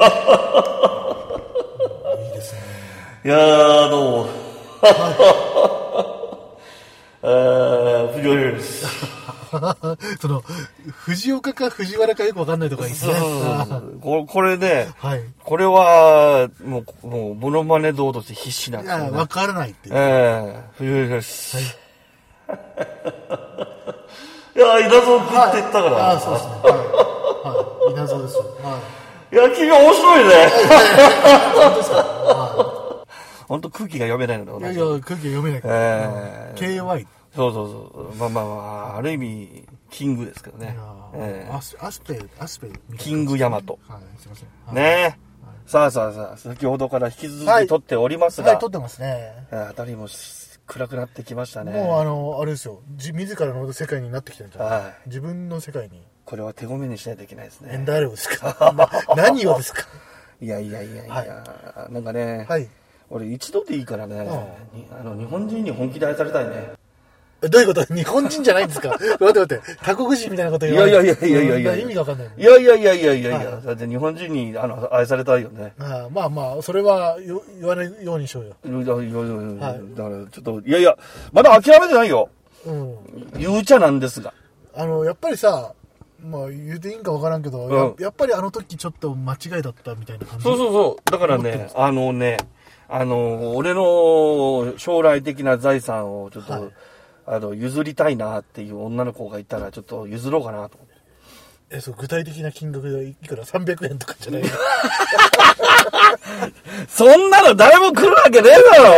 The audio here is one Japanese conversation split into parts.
いいですね。いやー、どうも。えー、藤原です。その、藤岡か藤原かよくわかんないとかいいですね。ここれね、はい。これは、もう、もう、モノマネ道として必死なんいや、ですよ、ね。わからないっていう。ええ藤原です。い、や、稲造食って言ったから。ああ、そうですね。はい。はい。稲造ですよ。はい。いや、君面白いね。本当ですかは本当空気が読めないので、い。いやいや、空気読めないから。ええ KY。そうそうそう。まあまあまあ、ある意味、キングですけどね。ええアスアスペ、アスペキングヤマト。はい、すいません。はいねえ。さあさあさあ、先ほどから引き続はいき撮っておりますが、はい、撮ってますね。えー辺りも暗くなってきましたね。もうあの、あれですよ。じ自らの世界になってきてるんじゃないはい自分の世界に。これは手ごめにしないといけないですね。ダーレオですか？な 何をですか？いやいやいやいや、はいなんかね、はい。俺一度でいいからね、にあの日本人に本気で愛されたいね。えどういうこと？日本人じゃないんですか？待って待って。他国人みたいなことい言わないやいやいやいやいやいや意味がわかんない。いやいやいやいやいやいや、はだって日本人にあの愛されたいよね。ああまあまあ、それはよ言わないようにしようよ。いやいやいやいやはいだからちょっと、いやいや、まだ諦めてないよ。うん。言うちゃなんですが。あの、やっぱりさ、まあ言うていいんかわからんけど、うんややっぱりあの時ちょっと間違いだったみたいな感じ。そうそうそう。だからね、あのね、あの、俺の将来的な財産をちょっと、はいあの、譲りたいなっていう女の子がいたら、ちょっと譲ろうかなと思って。え、そう、具体的な金額でいくら ?300 円とかじゃない そんなの誰も来るわけねえだろ、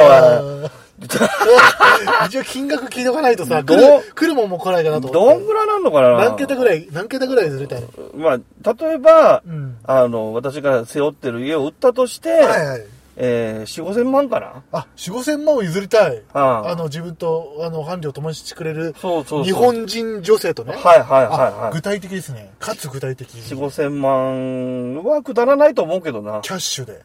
お前。一応金額聞いとかないとさ、どう？来る、来るもんも来ないかなと。どんぐらいなんのかな？何桁ぐらい、何桁ぐらいずれたいのまあ、例えば、うんあの、私が背負ってる家を売ったとして、はいはい。えー、4、5千万かな？あ、4、5千万を譲りたい。ああの、自分と、あの、伴侶を共にしてくれる、そうそう日本人女性とね。はいはいはいはいあ具。体的ですね。かつ具体的。4、5千万はくだらないと思うけどな。キャッシュで。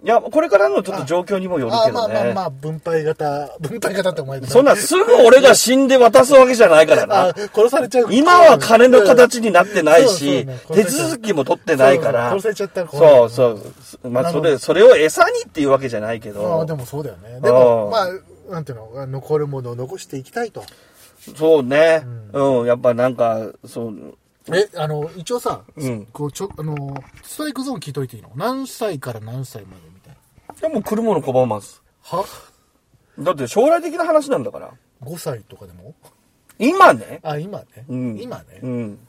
いや、これからのちょっと状況にもよるあけどね。まあまあまあ、分配型、分配型ってお前そんなすぐ俺が死んで渡すわけじゃないからな。あ殺されちゃう。今は金の形になってないし、手ね続きも取ってないから。殺されちゃったら怖いそうそう。まあ、それ、それを餌にっていうわけじゃないけまどあ、でもそうだよね。でも、うんまあ、なんていうの、残るものを残していきたいと。そうね。うん、やっぱなんか、そう、え、あの、一応さ、うんこう、ちょ、あの、ストライクゾーン聞いといていいの？何歳から何歳まで？いでも来るもの拒ます。な。は？だって将来的な話なんだから。?5 歳とかでも？今ね。あ、今ね。うん。今ね。うん。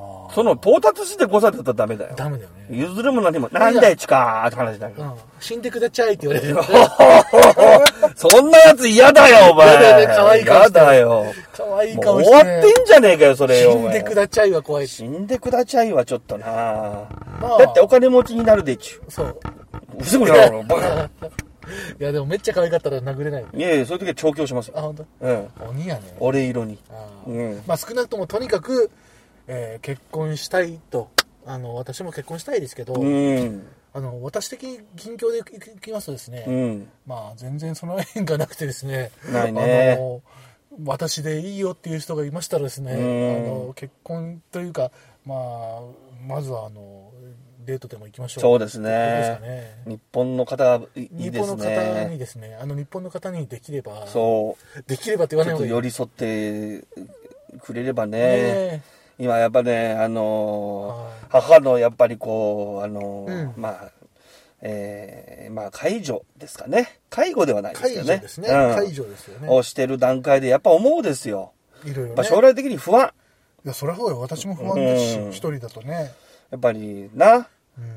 あその到達して5歳だったらダメだよあ。。ダメだよね。譲るも何も、なんだよ、ちかーって話だけど。うん。死んでくだちゃいって言われてる。そんなやつ嫌だよ、お前。嫌だよね可愛い顔嫌してだよ。かわい顔して。終わってんじゃねえかよ、それよ。死んでくだちゃいは怖いし。死んでくだちゃいはちょっとな、まあだってお金持ちになるでちゅそう。う。すぐなるの、バカ。いや、でもめっちゃ可愛かったら殴れない。いやいや、そういう時は調教しますあ、よ。本当？うん。鬼やね。俺色に。うんまあ少なくともとにかく、えー結婚したいと。あの、私も結婚したいですけど、うん。あの、私的近況でいきますとですね、うん。まあ全然その縁がなくてですね、ないねあの、私でいいよっていう人がいましたらですね、うんあの、結婚というか、まあ、まずはあの、デートでも行きましょう。そうですということですね。日本の方がいいです日本の方にね。ですね、あの日本の方にできれば、そう。できればって言わない方がいい。寄り添ってくれればね。ね今やっぱね、あのーはい母のやっぱりこう、あのーうんまあ、えーまあ、介助ですかね。介護ではないです解よね。除ですね。うん解除ですよね。をしてる段階で、やっぱ思うですよ。いろいろね。将来的に不安。いや、そりゃそうよ。私も不安ですし、うん一人だとね。やっぱりな。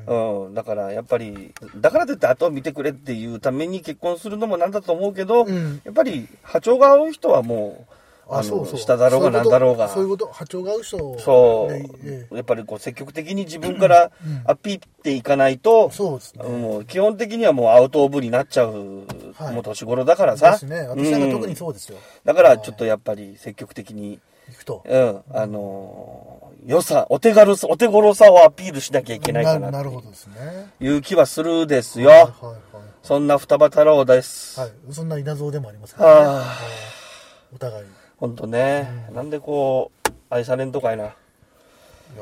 ううん。だから、やっぱり、だからといって後を見てくれっていうために結婚するのもなんだと思うけど、うんやっぱり波長が合う人はもう、あのそうそう。下だろうがなんだろうが。そういうこと、波長が合う人そう。やっぱりこう積極的に自分からうんアピっていかないと、そうですね。もう基本的にはもうアウトオブになっちゃう、はいもう年頃だからさ。ですね。私なんか特にうんそうですよ。だからちょっとやっぱり積極的に、行くと。うん、あのー良さ、お手軽さ、お手頃さをアピールしなきゃいけないかななるほどですね。いう気はするですよ。そんな双葉太郎です。はい。はい。そんな稲造でもありますからね。お互い。ほんとね、なんでこう、愛されんとかいな。や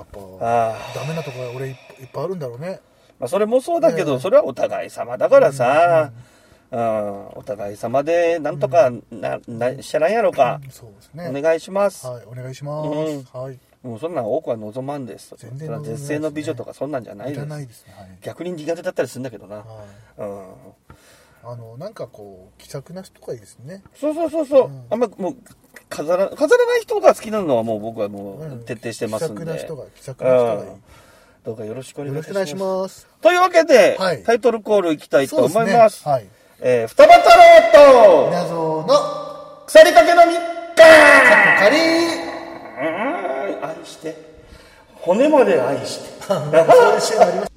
っぱ、あダメなところが俺いっぱいあるんだろうね。まあ、それもそうだけど、ええそれはお互い様だからさ、うんお互い様でなんとかな、な、しゃらんやろか、そうですね。お願いします。はい、お願いします。うんはい。もうそんなん多くは望まんです。全然望んでないですね絶世の美女とかそんなんじゃないいです。らないですね。はい。逆に苦手だったりするんだけどな。はいうん。あの、なんかこう、気さくな人がいいですね。そうそうそうそう。うんあんまもう飾ら、飾らない人が好きなのはもう僕はもううん徹底してますんで。気さくな人が、気さくな人がいい。うんどうかよろしくお願いします。よろしくお願いします。というわけで、はいタイトルコールいきたいと思います。ねはい。えー、双葉太郎稲造の、と腐りかけのみか仮うん愛して。骨まで愛して。そういうシーンありま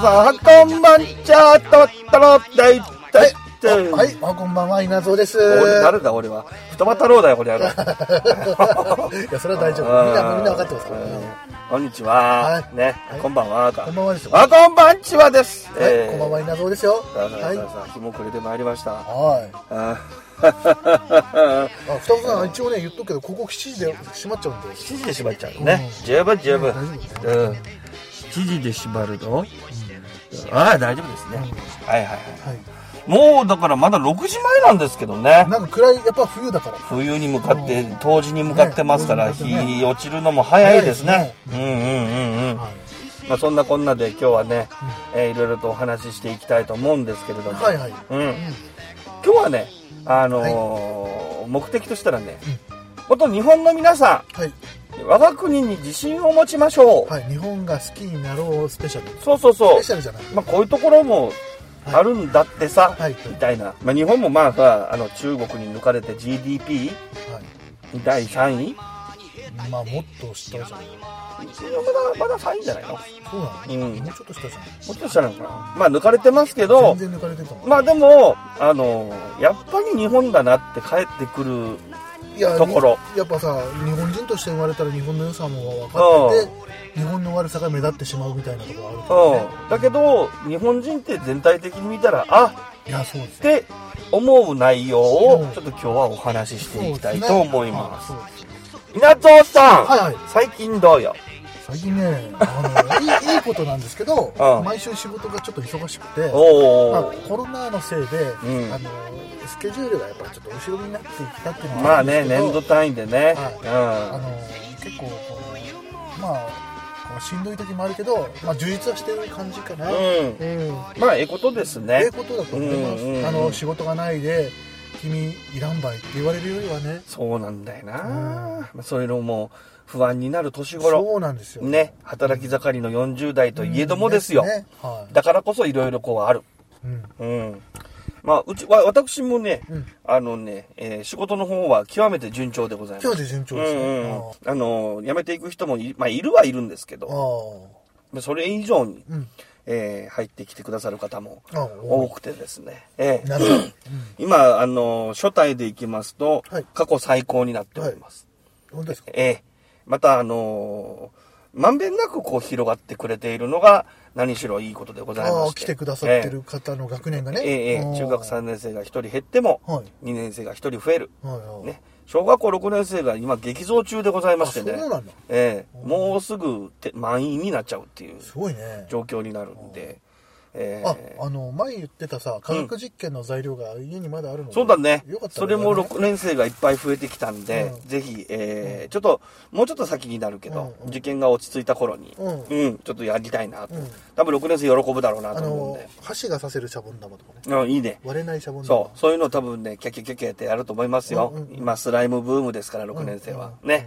さん、こんばんちゃとったろだいたい。はい、あ、こんばんは、稲造です。俺誰だ俺は。双葉太郎だよ、これやろ。いや、それは大丈夫。みんな、みんな分かってますからね。こんにちは。ね、こんばんは。こんばんはですよあ、こんばんちはです。はい、こんばんは、稲造ですよ。はい。日も暮れてまいりました。はい。あ、双子さん、一応ね、言っとくけど、ここ7時で閉まっちゃうんで。7時で閉まっちゃうね。十分十分。うん。7時で閉まるのああ、大丈夫ですね。はいはいはい。はい。もう、だからまだ6時前なんですけどね。なんか暗い、やっぱ冬だから。冬に向かって、冬至に向かってますから、日落ちるのも早いですね。早うんうんうんうん。はい。まあそんなこんなで今日はね、えーいろいろとお話ししていきたいと思うんですけれども。はいはい。うん。うん。今日はね、あのー目的としたらね、もっと日本の皆さはい。ん、我が国に自信を持ちましょう。はい。日本が好きになろうスペシャル。そうそうそうスペ。シャルじゃない。まあ、こういうところもあるんだってさ、はいみたいな。まあ、日本もまあさ、あの中国に抜かれて GDP はい。第3位まあ、もっと下じゃない。まだ、まだ3位じゃないの？もそうなの？うんもうちょっと下じゃない？うちょっとしたのかなまあ、抜かれてますけど全、然抜かれてると思う。まあでも、あの、やっぱり日本だなって帰ってくるところ。やっぱさ日本人として生まれたら日本の良さも分かってて日本の悪さが目立ってしまうみたいなところあるね。うん。だけど、日本人って全体的に見たら、あいやそうです。って思う内容をう。んちょっと今日はお話ししていきたいと思います。す。ね稲造さん、はいはい。最近どうよ？最近ねあのいいいいことなんですけどうん毎週仕事がちょっと忙しくておまあー。コロナのせいで、うんあのスケジュールがやっぱりちょっと後ろになっていったっていうのまあね、はあるんですけど年度単位でね。あの結構こうまあこうしんどい時もあるけど、まあ、充実はしてる感じかな、うん。うん。うんまあ、ええことですえねえ。ことだと思います、うんうんうんあの仕事がないで君いらんばいって言われるよりはねそうなんだよな。うんまあそういうのも不安になる年頃。そうなんですよ。ね。働き盛りの40代といえどもですよ。ね。はい。だからこそいろいろこうある。うん。うん。まあ、うち、わ私もね、うん。あのね、えー仕事の方は極めて順調でございます。今日で順調ですね、うんうんうん。あの、辞めていく人もい,、まあ、いるはいるんですけあど、それ以上に、うん。えー入ってきてくださる方もあ多くてですね。ええ。なるほど、今、あの、初代で行きますと、はい。過去最高になっております。うん、本当ですか？ええまた、あのまんべんなくこう広がってくれているのが何しろいいことでございあまして。あ来てくださってる方の学年がね、えええ中学3年生が1人減っても、はい。2年生が1人増える。はいはい。ね、小学校6年生が今激増中でございましてね。ええもうすぐて満員になっちゃうっていうすごいね。状況になるんで、えあえあの前言ってたさ化学実験の材料が家にまだあるのでそうだね。よかったそれもね。6年生がいっぱい増えてきたんで、うん。ぜひ、ええちょっともうちょっと先になるけど、うんうん。受験が落ち着いた頃に、うん。うんちょっとやりたいなと、うん。多分6年生喜ぶだろうなあと思うんので箸が刺せるシャボン玉とかねうんいいね。割れないシャボン玉。そう、そういうの多分ね、キャキャキャキャってやると思いますよ。うんうんうん。今、スライムブームですから、6年生は。うん。ね。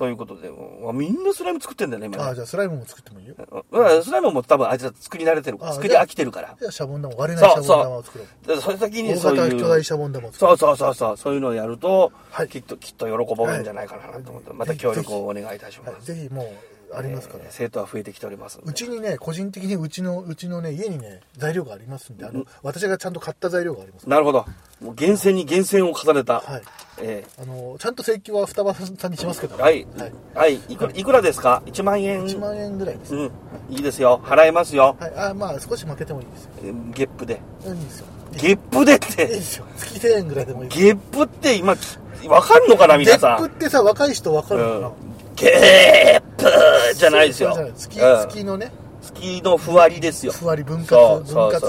ということで、みんなスライム作ってんだよね、今ね。ああじゃあスライムも作ってもいいよ。うん。スライムも多分あいつら作り慣れてるから、あ作り飽きてるから。じゃあシャボン玉割れないシャボン玉を作ろう。でそれ先に大そういう。型巨大シャボン玉を作ろそうそうそうそう、そういうのをやると、はい。きっと、きっと喜ばれるんじゃないかなと思って、また協力をお願いいたします。はい、ぜひもうありますからえー生徒は増えてきておりますうちにね個人的にうちのうちのね家にね材料がありますんであの私がちゃんと買った材料がありますなるほど。もう厳選に厳選を重ねた。はいえあのちゃんと請求は双葉さんにしますけどーはい。はい、はい。いくら、いくらですか ?1 万円。1万円ぐらいです、うん。いいですよ。払えますよ。はいあまあ少し負けてもいいですよえーゲップで。いいんですよゲップでっいいてで。すよ月1000円ぐらいでもいいゲップって今、きわかんのかな皆さん。ゲップってさ若い人わかるのかな、うんゲープじゃないですよ。月うん月のね。月のふわりですよ。ふわり分割分割。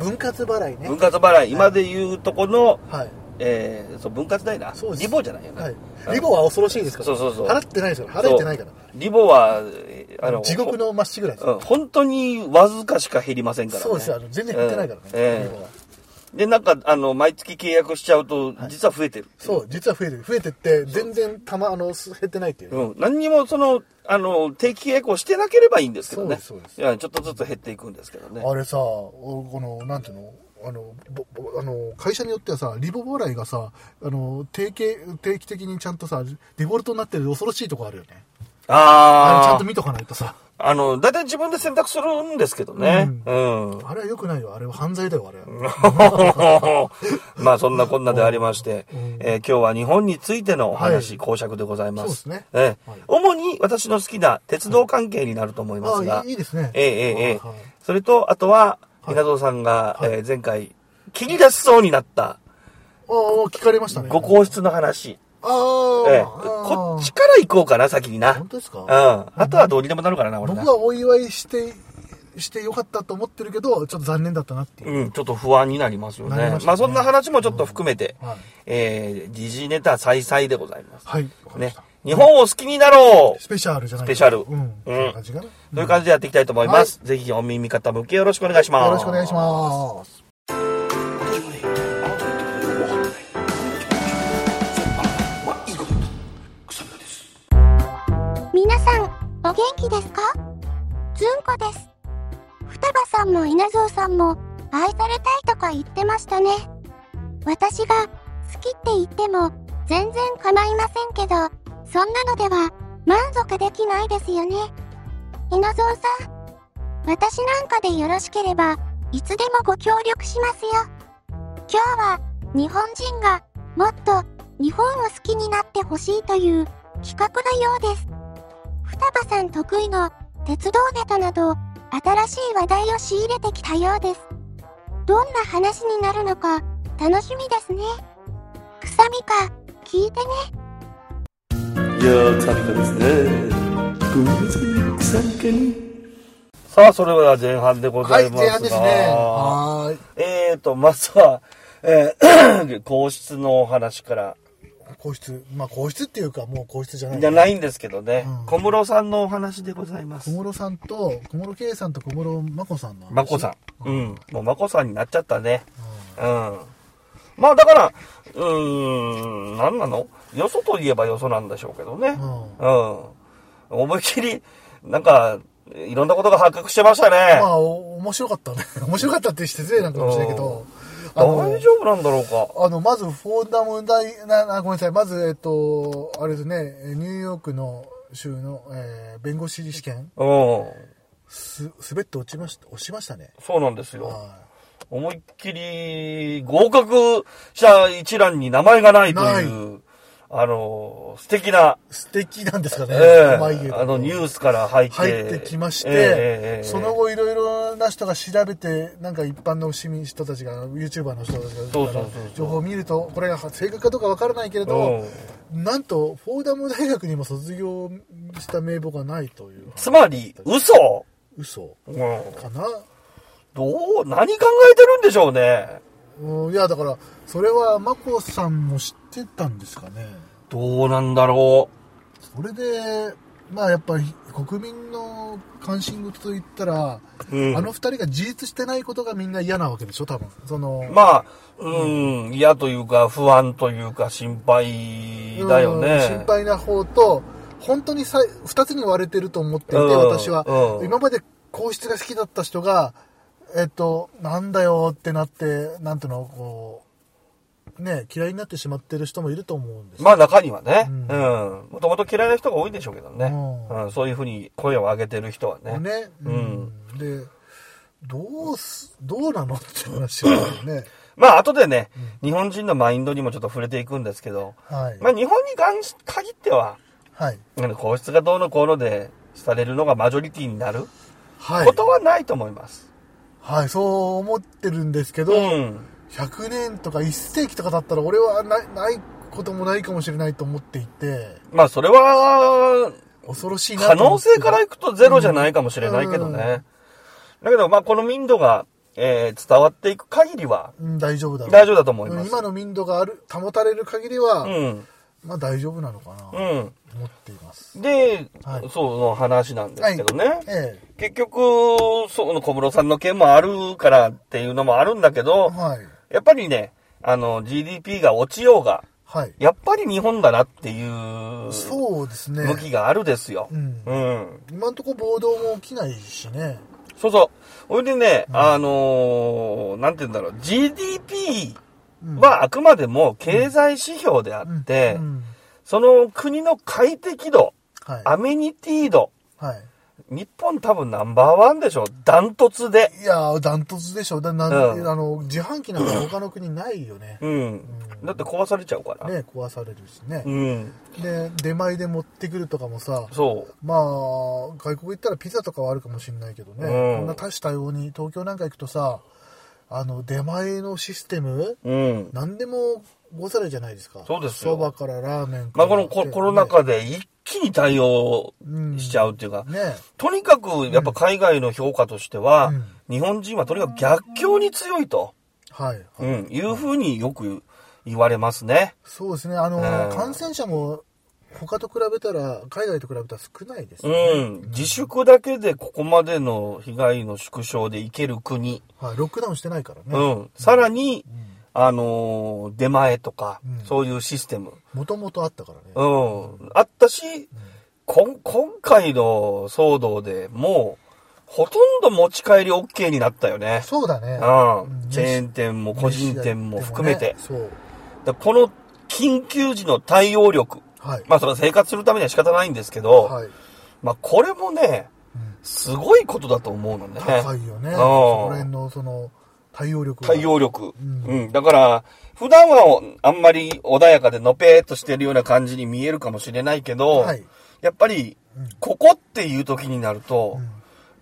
分割払いね。分割払い。今で言うとこの、はい。えー、そう、分割代な。そうリボじゃないよね。はい。うん。リボは恐ろしいですから。そうそうそう。払ってないですから払えてないから。リボは、えーあの、地獄のまっしぐらいですうん、本当にわずかしか減りませんからね。そうですよ。あの全然減ってないからね。うん。ええリボはで、なんか、あの、毎月契約しちゃうと、実は増えてる。そう実は増えてる増えてって全然たまあの減ってないっていううん。何にも、その、あの、定期契約をしてなければいいんですけどね。そうですそうですいや、ちょっとずつ減っていくんですけどね。あれさ、おこの、なんていうの？あの、ぼぼあの会社によってはさ、リボ払いがさ、あの、定期、定期的にちゃんとさ、デフォルトになってる恐ろしいとこあるよね。あれちゃんあと見とかないとさ。あ、あの、だいたい自分で選択するんですけどね。うん。あれは良くないよ。あれは犯罪だよ、あれは。まあそんなこんなでありまして、うんえー今日は日本についてのお話、はい講釈でございます。そうですねえーはい主に私の好きな鉄道関係になると思いますが、あいいいいですねええええええはいはいそれと、あとは、はい稲造さんが、はいえー前回、切り出しそうになった、ああ、聞かれましたね。ご皇室の話。ああ、ええこっちから行こうかな、先にな。本当ですか？うん。あとはどうにでもなるからな、俺な。僕はお祝いして、してよかったと思ってるけど、ちょっと残念だったなっていう。うん、ちょっと不安になりますよね。まねまあそんな話もちょっと含めて、はいえー、時事ネタ再々でございます。はい、ね。日本を好きになろうスペシャルじゃないスペシャルうん。そういう感じかな。という感じでやっていきたいと思います。ぜひお耳傾けよろしくお願いします。よろしくお願いします。お元気ですか？ずんこです。双葉さんも稲造さんも、愛されたいとか言ってましたね。私が、好きって言っても、全然構いませんけど、そんなのでは、満足できないですよね。稲造さん、私なんかでよろしければ、いつでもご協力しますよ。今日は、日本人が、もっと、日本を好きになってほしいという、企画のようです。双葉さん得意の鉄道ネタなど新しい話題を仕入れてきたようです。どんな話になるのか楽しみですね。くさみか聞いてね。いやー、草みかですね。ごめんなさみかに。さあ、それでは前半でござはいい、ますが。前半ですね。はーい。えーと、まずは、えー、皇室のお話から、皇室、まあ皇室っていうかもう皇室じゃない。じゃないんですけどね、うん小室さんのお話でございます小。室さんと、小室圭さんと小室眞子さんの話。まこさん。うん。もうまこさんになっちゃったね。ううん。まあだから、うーん、なんなの？よそといえばよそなんでしょうけどね。ん。うん。うん。思いっきり、なんか、いろんなことが発覚してましたね。まあ、お面白かったね。面白かったって失礼なんかもしれないけど、あの大丈夫なんだろうか。あの、まず、フォーダム大、な、なごめんなさい。まず、えっと、あれですね、ニューヨークの州の、えー弁護士試験、うん。す、滑って落ちました、落ちましたね。そうなんですよ。は思いっきり合格者一覧に名前がないという、あの、素敵な、い。素敵なんですかね。ええうまいけどあのニュースから入って。入ってきまして、ええええその後いろいろな人が調べて、なんか一般の市民人たちが、YouTuber の人たちが、情報を見ると、これが正確かどうかわからないけれど、なんと、フォーダム大学にも卒業した名簿がないという、つまり、嘘、嘘うん、かな？どう、何考えてるんでしょうね。うんいや、だから、それは、眞子さんも知ってたんですかね。どうなんだろそれで、まあやっぱり国民の関心事といったら、う。うん、あの二人が自立してないことがみんな嫌なわけでしょ、多分。その、まあ、うん、嫌というか、不安というか、心配だようんね。心配な方と、本当にさ二つに割れてると思っていて、うん私は、うん今まで皇室が好きだった人が、えっと、なんだよってなって、なんていうの、こう、ね、嫌いになってしまってる人もいると思うんですまあ中にはね、ううんん。もともと嫌いな人が多いんでしょうけどね。ううん、そういうふうに声を上げてる人はね。ね。ううんん。で、どうす、どうなのって話だよね。まあ後でね、日本人のマインドにもちょっと触れていくんですけど、はい。まあ日本に限っては、はい。皇室がどうのこうのでされるのがマジョリティになるはい。ことはないと思います。はい、そう思ってるんですけど、うん。100年とか1世紀とかだったら俺はないないこともないかもしれないと思っていて、まあそれは、恐ろしいな可能性からいくとゼロじゃないかもしれないけどね。だけどまあこの民度が、えー伝わっていく限りはうん、大丈夫だ大丈夫だと思います。今の民度がある保たれる限りは、うん。まあ大丈夫なのかなとうん。思っています。で、はいその話なんですけどね。え結局、その小室さんの件もあるからっていうのもあるんだけえ。ど、はい。やっぱりね、あの、GDP が落ちようが、はい。やっぱり日本だなっていうそうですね。向きがあるですよ。うんうん。今のところ暴動も起きないしね。そうそう。それでね、あのーなんて言うんだろう、GDP うんはあくまでも経済指標であって、うんその国の快適度、はい。アメニティ度、はい。日本多分ナンバーワンでしょダントツで。いやー、ダントツでしょ。だなんうんあの、自販機なんか他の国ないよね。うん。だって壊されちゃうから。ね、壊されるしねう。ん。で、出前で持ってくるとかもさ、そう。まあ、外国行ったらピザとかはあるかもしれないけどね、うんこんな多種多様に、東京なんか行くとさ、あの、出前のシステム、うん。何でもござるじゃないですか。そうですよそばからラーメンから。まあこのココロナ禍で一気に対応うんしちゃうっていうか、ね。とにかくやっぱ海外の評価としては、うん日本人はとにかく逆境に強いと、はい。うん、いうふうによく言われますね。そうですね。あの、うん感染者も他と比べたら、海外と比べたら少ないですね。ん。自粛だけでここまでの被害の縮小でいける国。はい。ロックダウンしてないからね。うん。さらに、あのー出前とか、うんそういうシステム。もともとあったからね。うん。あったし、こん今回の騒動でもう、ほとんど持ち帰り OK になったよね。そうだね。うん。チェーン店も個人店も含めて。飯屋行ってもねだこの緊急時の対応力。そう。はい。まあそれは生活するためには仕方ないんですけど、はい。まあこれもね、うんすごいことだと思うのね。高いよね。うんそこら辺のその対応力が。対応力。うんうん。だから、普段はあんまり穏やかでのぺーっとしてるような感じに見えるかもしれないけど、はい。やっぱりうん、ここっていう時になると、うん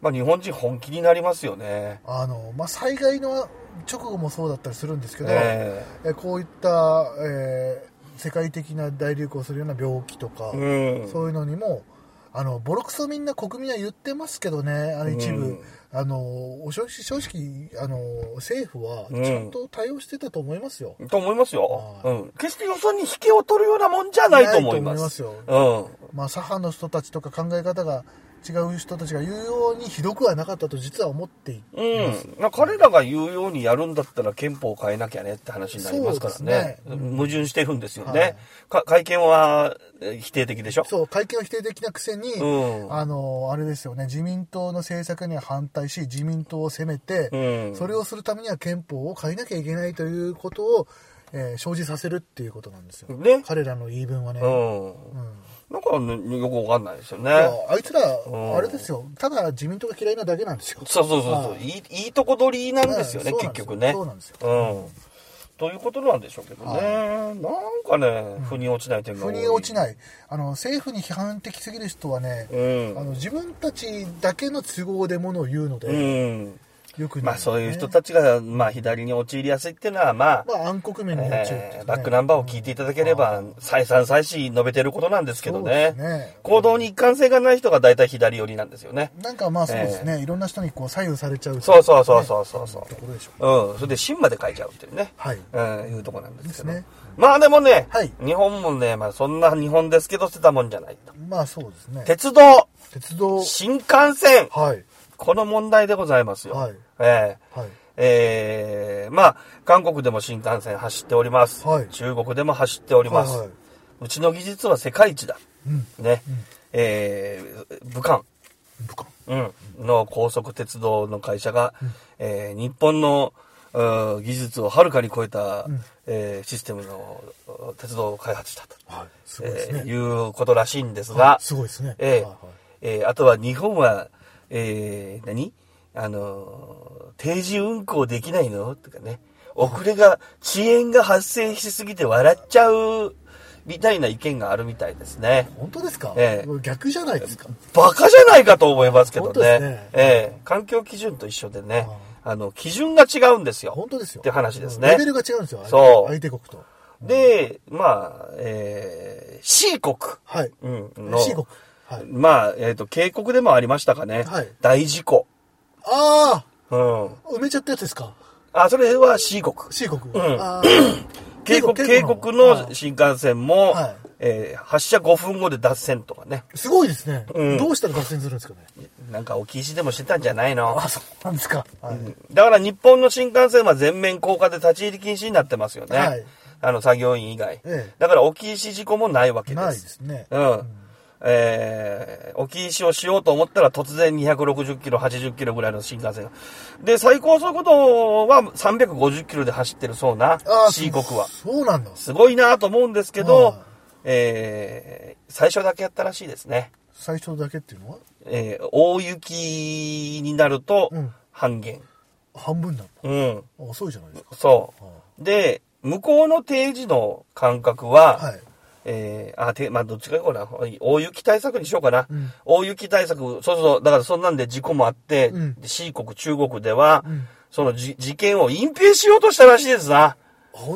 まあ日本人本気になりますよね。あの、まあ、災害の直後もそうだったりするんですけど、ええこういった、えー世界的な大流行するような病気とか、えうん。そういうのにも、あの、ボロクソみんな国民は言ってますけどね、あの一部、うんあの、お正直、正直、あの、政府はうんちゃんと対応してたと思いますよ。と思いますよ。はうん。決してよそに引けを取るようなもんじゃないと思います。ないと思いますようん。まあ、左派の人たちとか考え方が違う人たちが言うようにひどくはなかったと実は思っていうん。まあ彼らが言うようにやるんだったら憲法を変えなきゃねって話になりますからね。ね矛盾してるんですよね。はいか会見はえー否定的でしょ？そう、会見は否定的なくせに、うんあの、あれですよね、自民党の政策には反対し、自民党を責めて、うんそれをするためには憲法を変えなきゃいけないということを、えー生じさせるっていうことなんですよ。ね彼らの言い分はね。うん。うんなんかね、よくわかんないですよね。あいつら、んあれですよ、ただ自民党が嫌いなだけなんですよ。そうそうそうそう。はいいい、いいとこ取りなんですよね、はい結局ね。そうなんですようん。ということなんでしょうけどね。なんかね、腑に落ちない点が多い。腑に落ちない。あの、政府に批判的すぎる人はね、うんあの自分たちだけの都合でものを言うので、うん。よくまあそういう人たちが、まあ左に陥りやすいっていうのは、まあ、まあ暗黒面になっちゃうっていうね。えーバックナンバーを聞いていただければ、再三再四述べてることなんですけどね。ね。行動に一貫性がない人が大体左寄りなんですよね。なんかまあそうですね、いろんな人にこう左右されちゃうそうそうそうそうそうそう。ところでしょうん。それで芯まで書いちゃうっていうね。はい。うん、いうとこなんですけど。ね。まあでもね、はい。日本もね、まあそんな日本ですけど捨てたもんじゃないと。まあそうですね。鉄道、鉄道。新幹線、はい。この問題でございますよ。はいええはいえーまあ、韓国でも新幹線走っております。はい中国でも走っております。はいはいうちの技術は世界一だ。うんね。えー武漢。武漢うん、の高速鉄道の会社が、えー日本のううん技術をはるかに超えた、うんえーシステムのうん鉄道を開発したと、はい。ね。えーいうことらしいんですがはい、すごいですね。ええはいはいえーあとは日本は、えー何？あのー定時運行できないの？とかね。遅れが、遅延が発生しすぎて笑っちゃう、みたいな意見があるみたいですね。本当ですか？ええ逆じゃないですか？バカじゃないかと思いますけどね。ですねええ環境基準と一緒でね、あの、基準が違うんですよ。本当ですよ。って話ですねレベルが違うんですよ。そう相手国と。で、まあ、えー、C 国。はい。うん、の C 国。はい。まあ、えっ、と、渓谷でもありましたかね。はい大事故。あうん。あ埋めちゃったやつですか？あ、それは C 国。C 国。んあー渓谷、渓谷の新幹線も、はいえー発車5分後で脱線とかね。すごいですね。うんどうしたら脱線するんですかね？なんか置き石でもしてたんじゃないの？あ、そうなんですか。はい。だから日本の新幹線は全面高架で立ち入り禁止になってますよね。はいあの作業員以外。ええだから置き石事故もないわけです。ないですね。うん。えー、置き石をしようと思ったら突然260キロ、80キロぐらいの新幹線が。で、最高速度は350キロで走ってるそうな、C 国は。そそうなんだ。すごいなと思うんですけどはい、えー、最初だけやったらしいですね。最初だけっていうのは？えー、大雪になるとうん半減。半分なんだ。うん。あ遅いじゃないですか。そう。で、向こうの定時の間隔は、はい。えー、あ、て、まあ、どっちがいいかな。大雪対策にしようかな。うん大雪対策、そうそう、だからそんなんで事故もあって、うんで C 国、中国では、うんそのじ事件を隠蔽しようとしたらしいですな。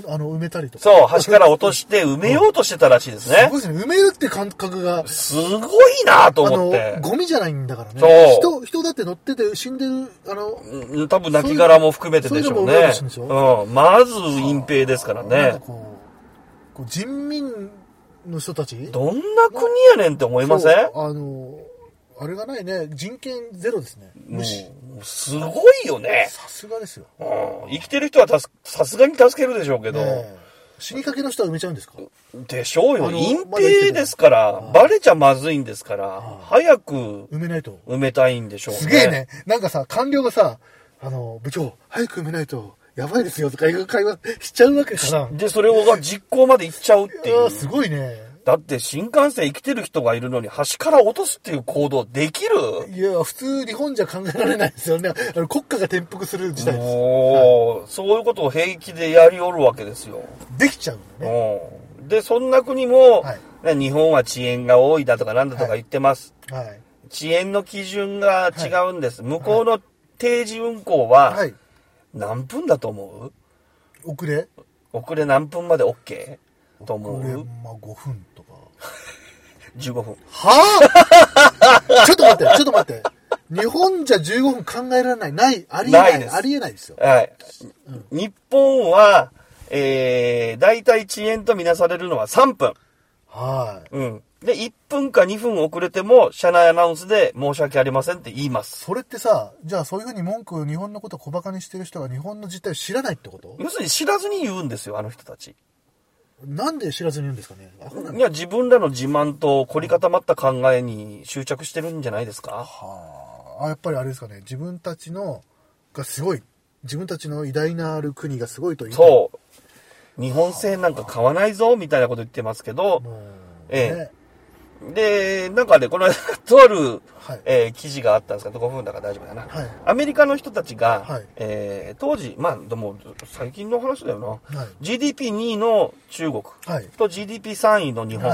あの、埋めたりとか。そう、橋から落として埋めようとしてたらしいですねすごい。ですね。埋めるって感覚が、すごいなとあ思っての、。ゴミじゃないんだからね。そう人、人だって乗ってて死んでる、あの、うん多分亡きも含めてでしょうそういうううん。まず隠蔽ですからねこう人民の人たち？どんな国やねんって思いません？あの、あれがないね。人権ゼロですね。も無視。う、すごいよね。さすがですよ。うん生きてる人はたすさすがに助けるでしょうけど。ねえ死にかけの人は埋めちゃうんですか？でしょうよ。隠蔽ですから、バレちゃまずいんですから、早く埋めないと。埋めたいんでしょうね。すげえね。なんかさ、官僚がさ、あの、部長、早く埋めないと、やばいですよとかいう会話しちゃうわけかな。で、それをが実行まで行っちゃうっていういや。すごいね。だって新幹線生きてる人がいるのに橋から落とすっていう行動できる？いや、普通日本じゃ考えられないですよね。あの国家が転覆する事態です。もう、そういうことを平気でやりおるわけですよ。できちゃうのね。うんで、そんな国も、はいね日本は遅延が多いだとかなんだとか言ってます。はい。遅延の基準が違うんです。向こうの定時運行ははい。何分だと思う？遅れ？遅れ何分まで OK? と思遅れ、うまあ5分とか。?15 分。はあ？ちょっと待って、ちょっと待って。日本じゃ15分考えられない。ない。ありえない。ないありえないですよ。はい。日本は、えー、大体遅延とみなされるのは3分。はい。うん。で、1分か2分遅れても、車内アナウンスで申し訳ありませんって言います。それってさ、じゃあそういうふうに文句を日本のことを小馬鹿にしてる人が日本の実態を知らないってこと？要するに知らずに言うんですよ、あの人たち。なんで知らずに言うんですかね？いや、自分らの自慢と凝り固まった考えに執着してるんじゃないですかはあ、やっぱりあれですかね。自分たちの、がすごい。自分たちの偉大なる国がすごいという。そう。日本製なんか買わないぞ、みたいなこと言ってますけど、ええねで、なんかね、この間、とある、はいえー記事があったんですけど、5分だから大丈夫だな。はいアメリカの人たちが、はいえー当時、まあ、でも、最近の話だよな。はい GDP2 位の中国はいと GDP3 位の日本。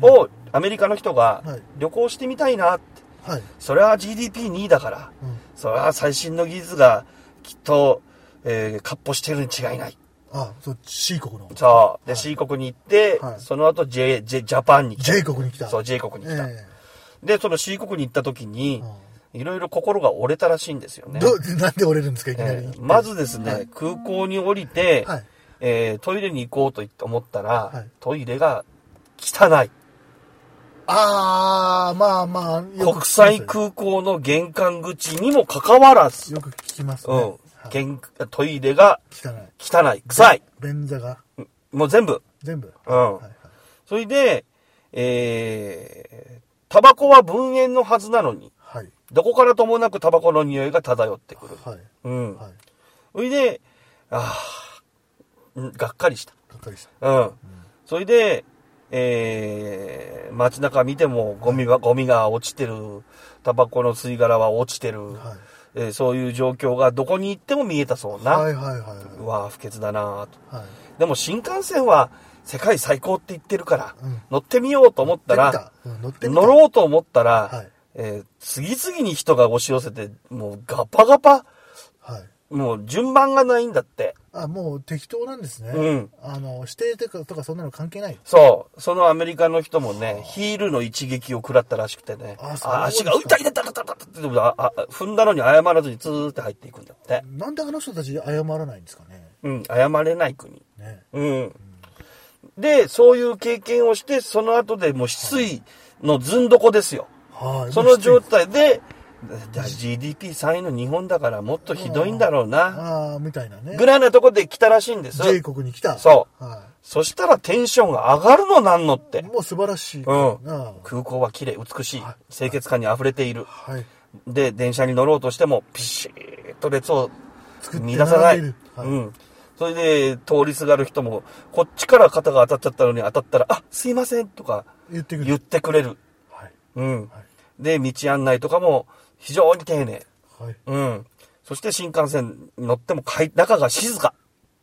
をアメリカの人がはい旅行してみたいなって。はい。それは GDP2 位だから、うんそれは最新の技術がきっと、えー、かっ歩してるに違いない。あ、そう、C 国の。そう。で、はい C 国に行って、はいその後 J、J、ジャパンに来た。J 国に来た。そう、J 国に来た。えで、その C 国に行った時にえ、いろいろ心が折れたらしいんですよね。ど、なんで折れるんですか、いきなりえ。ーまずですね、はい空港に降りて、はいえートイレに行こうと思ったら、はいトイレが汚い。あー、まあまあ、ます国際空港の玄関口にもかかわらず、よく聞きますね。うんはい玄トイレが汚い。汚い、臭い。便座が、もう全部。全部？うんはいはいそれで、えー、タバコは分煙のはずなのに、はい。どこからともなくタバコの匂いが漂ってくる。はい。うん。はい。それで、ああ、うんがっかりした。がっかりした。うん。それで、えー、街中見てもゴミは、ゴミが落ちてる、タバコの吸い殻は落ちてる、はい。えーそういう状況がどこに行っても見えたそうな。はいはいはいはうわ不潔だなと。い。はい。でも新幹線は世界最高って言ってるから、うん乗ってみようと思ったら、乗って乗ろうと思ったら、はいえー次々に人が押し寄せて、もうガパガパ、はい。もう順番がないんだって。あ、もう適当なんですね。うんあの、指定とかとかそんなの関係ない？そう。そのアメリカの人もね、ヒールの一撃を食らったらしくてね。あ足が、痛い痛い痛い痛い痛い痛いって踏んだのに謝らずにツーって入っていくんだって。なんであの人たち謝らないんですかね。うん、謝れない国。ね。うん。で、そういう経験をして、その後でもう失意のずんどこですよ。はい。その状態で、GDP3 位の日本だからもっとひどいんだろうな。ああ、みたいなね。ぐらいなとこで来たらしいんです。J 国に来た。。そうはそしたらテンションが上がるのなんのっい。て。もう素晴らしい。うんあ空港は綺麗、美しい。清潔感に溢れている。あはい。で、電車に乗ろうとしても、ピシッと列を作って乱さない。はいうん。それで、通りすがる人も、こっちから肩が当たっちゃったのに当たったら、あ、すいませんとか言ってくる。言ってくれる。はい。うん。で、道案内とかも非常に丁寧。はい。うん。そして新幹線に乗っても快、中が静か。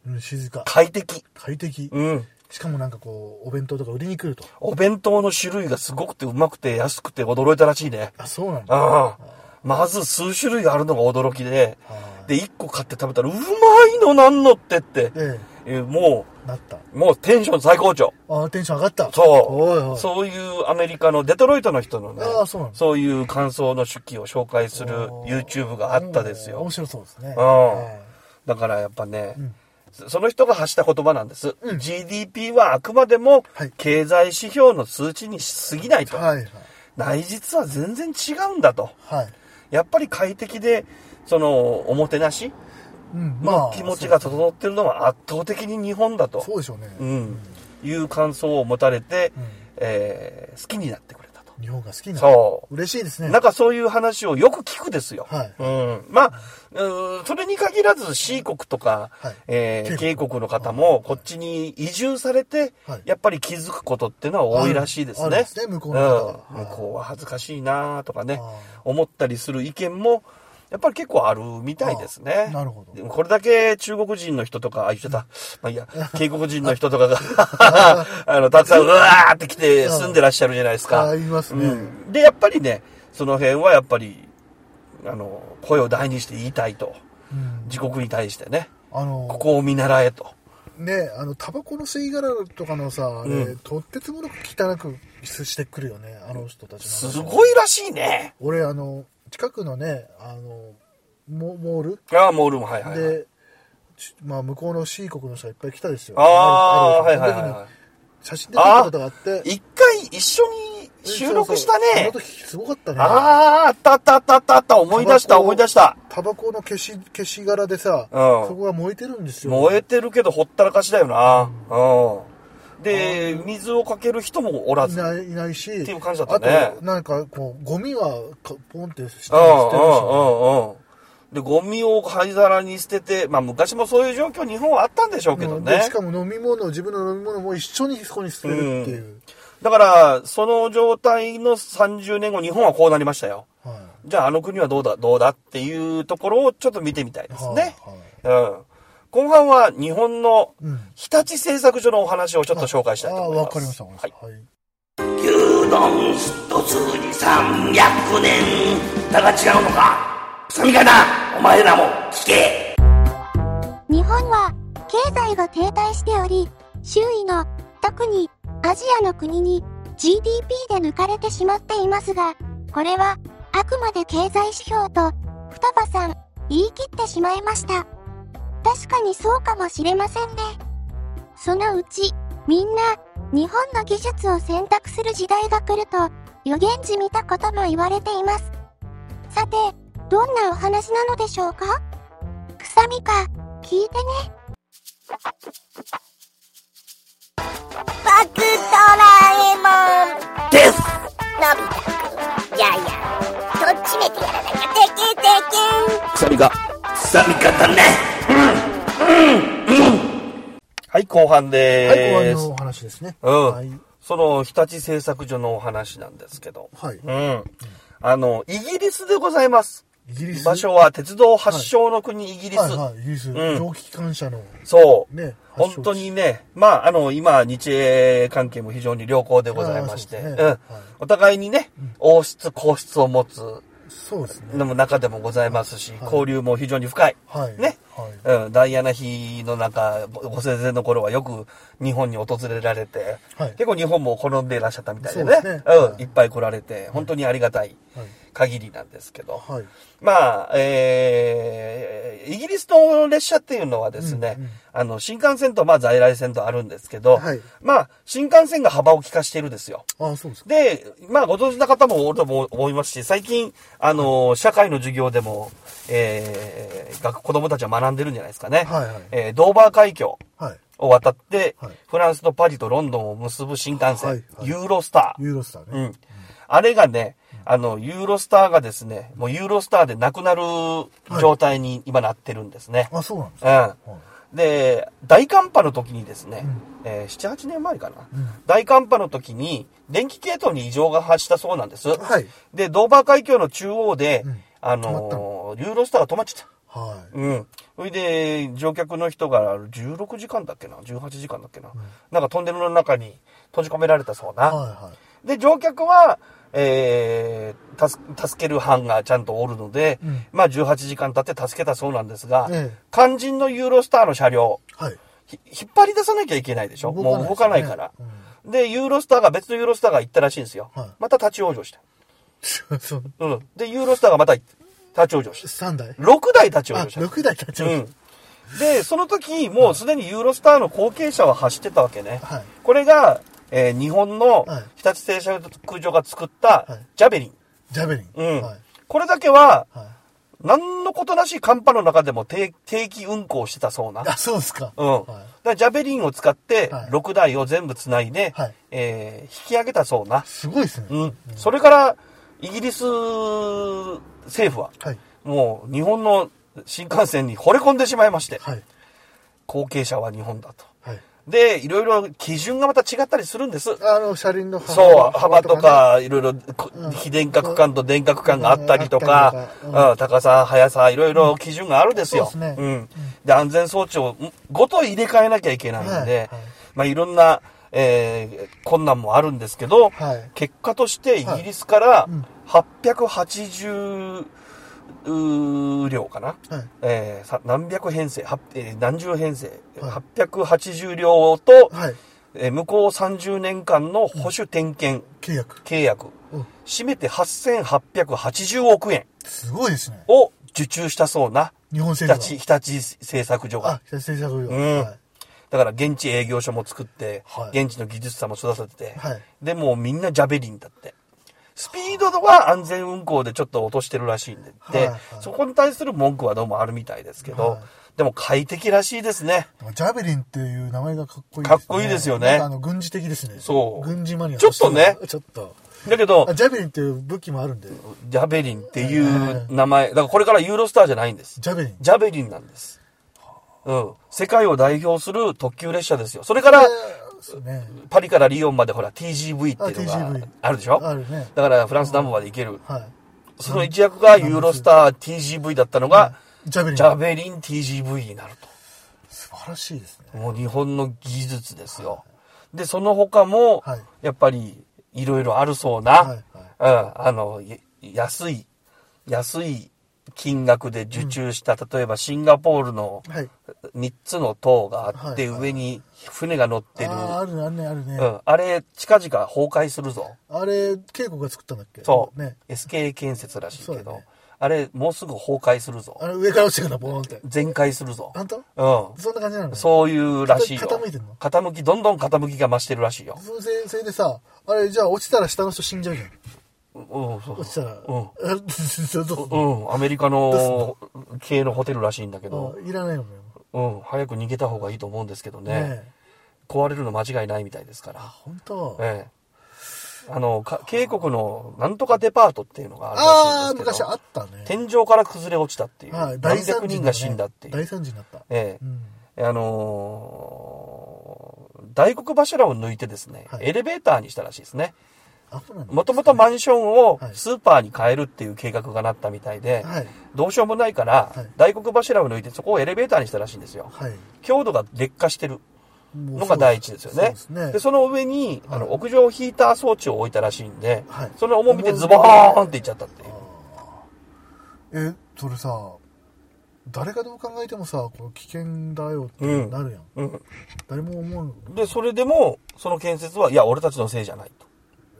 うん、静か。快適。快適。うん。しかもなんかこう、お弁当とか売りに来ると。お弁当の種類がすごくてうまくて安くて驚いたらしいね。あ、そうなんだ。ああ。まず数種類あるのが驚きで、はいで、一個買って食べたら、うまいのなんのってって、ええもえ、なった。う、もうテンション最高潮。ああ、テンション上がった。そう。そういうアメリカのデトロイトの人のね、ああそうそういう感想の手記を紹介する YouTube があったですよ面。白そうですね。うんはいだからやっぱね、んその人が発した言葉なんです。うん GDP はあくまでもはい経済指標の数値にし過ぎないと。はいはい。内実は全然違うんだと。はい。やっぱり快適で、その、おもてなしうん、の気持ちが整ってるのは圧倒的に日本だと。そうでしょうね。うん。いう感想を持たれて、うんえー好きになってくれたと。日本が好きな。そう嬉しいですね。なんかそういう話をよく聞くですよ。はいうん。まあ、うーそれに限らず C 国とか、はいえー、K 渓谷の方もこっちに移住されて、はいやっぱり気づくことっていうのは多いらしいですね。あるんですね向こうの方はうん向こうは恥ずかしいなとかね思ったりする意見も、やっぱり結構あるみたいですね。あなるほどでもこれだけ中国人の人とか、あ、言っちゃった。まあいいや、渓谷人の人とかが、あの、たくさんうわーって来て住んでらっしゃるじゃないですか。あいますねうんで、やっぱりね、その辺はやっぱり、あの、声を大にして言いたいと。うん自国に対してね。あの、ここを見習えと。ね、あの、タバコの吸い殻とかのさ、あれ、うんとってつもなく汚くしてくるよね、あの人たちの。すごいらしいね。俺、あの、近くのね、あの、モモール？ああ、モールも、はいはい、はい。で、ちまあ、向こうの C 国の人がいっぱい来たですよ。ああ、はいるはいはい写真で撮ったことがあってい。、一回一緒に収録したねそ。の時すごかったね。ああ、あったあったあったあったあった。思い出した思い出した。タバコの消し、消し殻でさ、うんそこが燃えてるんですよ。燃えてるけどほったらかしだよな。うん。で、水をかける人もおらず。いない、いないし、っていう感じだったねあと、なんか、こう、ゴミはか、ポンって捨てるし、うんうん。で、ゴミを灰皿に捨てて、まあ昔もそういう状況日本はあったんでしょうけどねうんでし。かも飲み物、自分の飲み物も一緒にそこに捨てるっていう。だから、その状態の30年後、日本はこうなりましたよ。はい。じゃああの国はどうだ、どうだっていうところをちょっと見てみたいですね。はいはいうん。後半は日本のうん日立製作所のお話をちょっと紹介したいと思います。ああ、わかりました。わかりました。はい。牛丼一筋300年だが違うのか？臭みかなお前らも聞け日本は経済が停滞しており、周囲の、特にアジアの国に GDP で抜かれてしまっていますが、これはあくまで経済指標と双葉さん言い切ってしまいました。確かにそうかもしれませんね。そのうち、みんな日本の技術を選択する時代が来ると予言じみたことも言われています。さて、どんなお話なのでしょうか？臭みか、聞いてね。バクドラえもんですのび太くんいやいやとっちめてやらなきゃてけてけん臭みか臭みかだねうんうんはい、後半ではい。後半のお話ですね。うんはい。その日立製作所のお話なんですけど。はい。うん。あの、イギリスでございます。イギリス？場所は鉄道発祥の国、イギリス。はいはい、イギリス、うん蒸気機関車の、そう。ね、本当にね、まあ、あの、今、日英関係も非常に良好でございまして、あーそうですねうんはいお互いにね、王室、皇室を持つそうですね。の中でもございますし、はい交流も非常に深い。はい。ね。はい。うん、ダイアナ妃の中、ごご生前の頃はよく日本に訪れられて、はい結構日本も好んでいらっしゃったみたいでね。そうですねはいうん、いっぱい来られて、本当にありがたいはい。限りなんですけど。はい。まあ、えー、イギリスの列車っていうのはですね、うんうんあの、新幹線とまあ在来線とあるんですけど、はいまあ、新幹線が幅を利かしているんですよ。ああ、そうですか。で、まあ、ご存知な方もおると思いますし、最近、あの、社会の授業でも、えー、学子供たちは学んでるんじゃないですかね。はいはいえードーバー海峡はい。を渡って、はいフランスとパリとロンドンを結ぶ新幹線、はいはいユーロスター。ユーロスターね。うん。あれがね、あの、ユーロスターがですね、もうユーロスターでなくなる状態に今なってるんですね。あ、そうなんですか？うん。で、大寒波の時にですね、えー7、8年前かな、大寒波の時に、電気系統に異常が発したそうなんです。はい。で、ドーバー海峡の中央で、うんあのーユーロスターが止まっちゃった。はい。うん。それで、乗客の人が16時間だっけな ?18 時間だっけな、なんかトンネルの中に閉じ込められたそうな。はいはで、乗客は、えー、助助ける班がちゃんとおるので、うんまあ18時間経って助けたそうなんですが、ええ肝心のユーロスターの車両、い。はい。ひ引っ張り出さなきゃいけないでしょ？もう動かないから。で、ユーロスターが、別のユーロスターが行ったらしいんですよ。はいまた立ち往生した。うん。で、ユーロスターがまた立ち往生した。3台？6台立ちあ、往生した。6台立ちましうん。で、その時、もうすでにユーロスターの後継者は走ってたわけね。はいこれが、えー日本のはい日立製作所が作ったはいジャベリン。ジャベリン。うん。はい。これだけは、はい。何のことなし寒波の中でも定定期運行してたそうな。あ、そうですか。うん。だはいからジャベリンを使ってはい6台を全部つないで、はいえー引き上げたそうな。すごいですね。うん。それから、イギリス政府は、はい。もう日本の新幹線に惚れ込んでしまいまして、はい。後継者は日本だと。はい。で、いろいろ基準がまた違ったりするんです。あの、車輪のそう、幅とね。か、いろいろ、非電角管と電角管があったりとかうん。高さ、速さ、いろいろ基準があるんですよ。そうですね。ん。で、安全装置をごと入れ替えなきゃいけないんで、はいはい。まあ、いろんな、えー困難もあるんですけど、はい。結果としてイギリスからうん。880、うー両かな、はい。えーさ何百編成、はえー何十編成、はい880両と、はい。えー向こう30年間の保守点検契約。契約、うん締めて8880億円すごいですね。を受注したそうな、日本日政府が。立、日立製作所があ。、政策業。うんはい。だから現地営業所も作って、はい現地の技術者も育てて、はいでもうみんなジャベリンだって。スピードは安全運行でちょっと落としてるらしいんで、はいはいそこに対する文句はどうもあるみたいですけど、はいでも快適らしいですね。ジャベリンっていう名前がかっこいいかっこいいですよねあの、軍事的ですね。そう軍事マニアちょっとねちょっと。だけどあ、ジャベリンっていう武器もあるんで。ジャベリンっていう名前、だからこれからユーロスターじゃないんです。ジャベリン。ジャベリンなんです。うん。世界を代表する特急列車ですよ。それから、ね。パリからリヨンまでほら TGV っていうのあがあるでしょ？あるねだからフランス南部まで行ける。はい。その一役がユーロスター TGV だったのが、ジャベリン。ジャベリン TGV になる素晴らしいですね。と。もう日本の技術ですよ。で、その他もはい、やっぱりいろいろあるそうな、はいうん、あの、や安い、安い金額で受注した、例えばシンガポールのはい。3つの塔があって、上に船が乗ってる。ああ、あるね、あるね、あるね。うん、あれ、近々崩壊するぞ。あれ、稽古が作ったんだっけ？そう。ね。SK 建設らしいけど、あれ、もうすぐ崩壊するぞあ。れ、上から落ちてくるんだ、ボーンって。全壊するぞ。本当？うん。そんな感じなんだ。そういうらしいよ。傾いてんの？傾き、どんどん傾きが増してるらしいよ。それでさ、あれ、じゃあ落ちたら下の人死んじゃうじゃん。うん、そう落ちたら。うん。えどうするうん、アメリカの系の？ホテルらしいんだけど、あいらないのよ。うん、早く逃げた方がいいと思うんですけどね。ねえ。壊れるの間違いないみたいですから。本当？ええ。あの、か渓谷のなんとかデパートっていうのがあるああ、らしいんです昔けど、あったね。天井から崩れ落ちたっていう、はい、何惨事だね百人が死んだっていう。大惨事になった。ええうんあのー大黒柱を抜いてですね、はいエレベーターにしたらしいですね。もともとマンションをはいスーパーに変えるっていう計画がなったみたいで、はい。どうしようもないから、はい大黒柱を抜いてそこをエレベーターにしたらしいんですよ。はい。強度が劣化してるののが第一ですよね。そうですね。で、その上に、あの、はい屋上ヒーター装置を置いたらしいんで、はいその重みでズボーンっていっちゃったっていう。え、それさ、誰がどう考えてもさ、これ危険だよってなるやん。うん。誰も思わん。で、それでも、その建設は、いや、俺たちのせいじゃないと。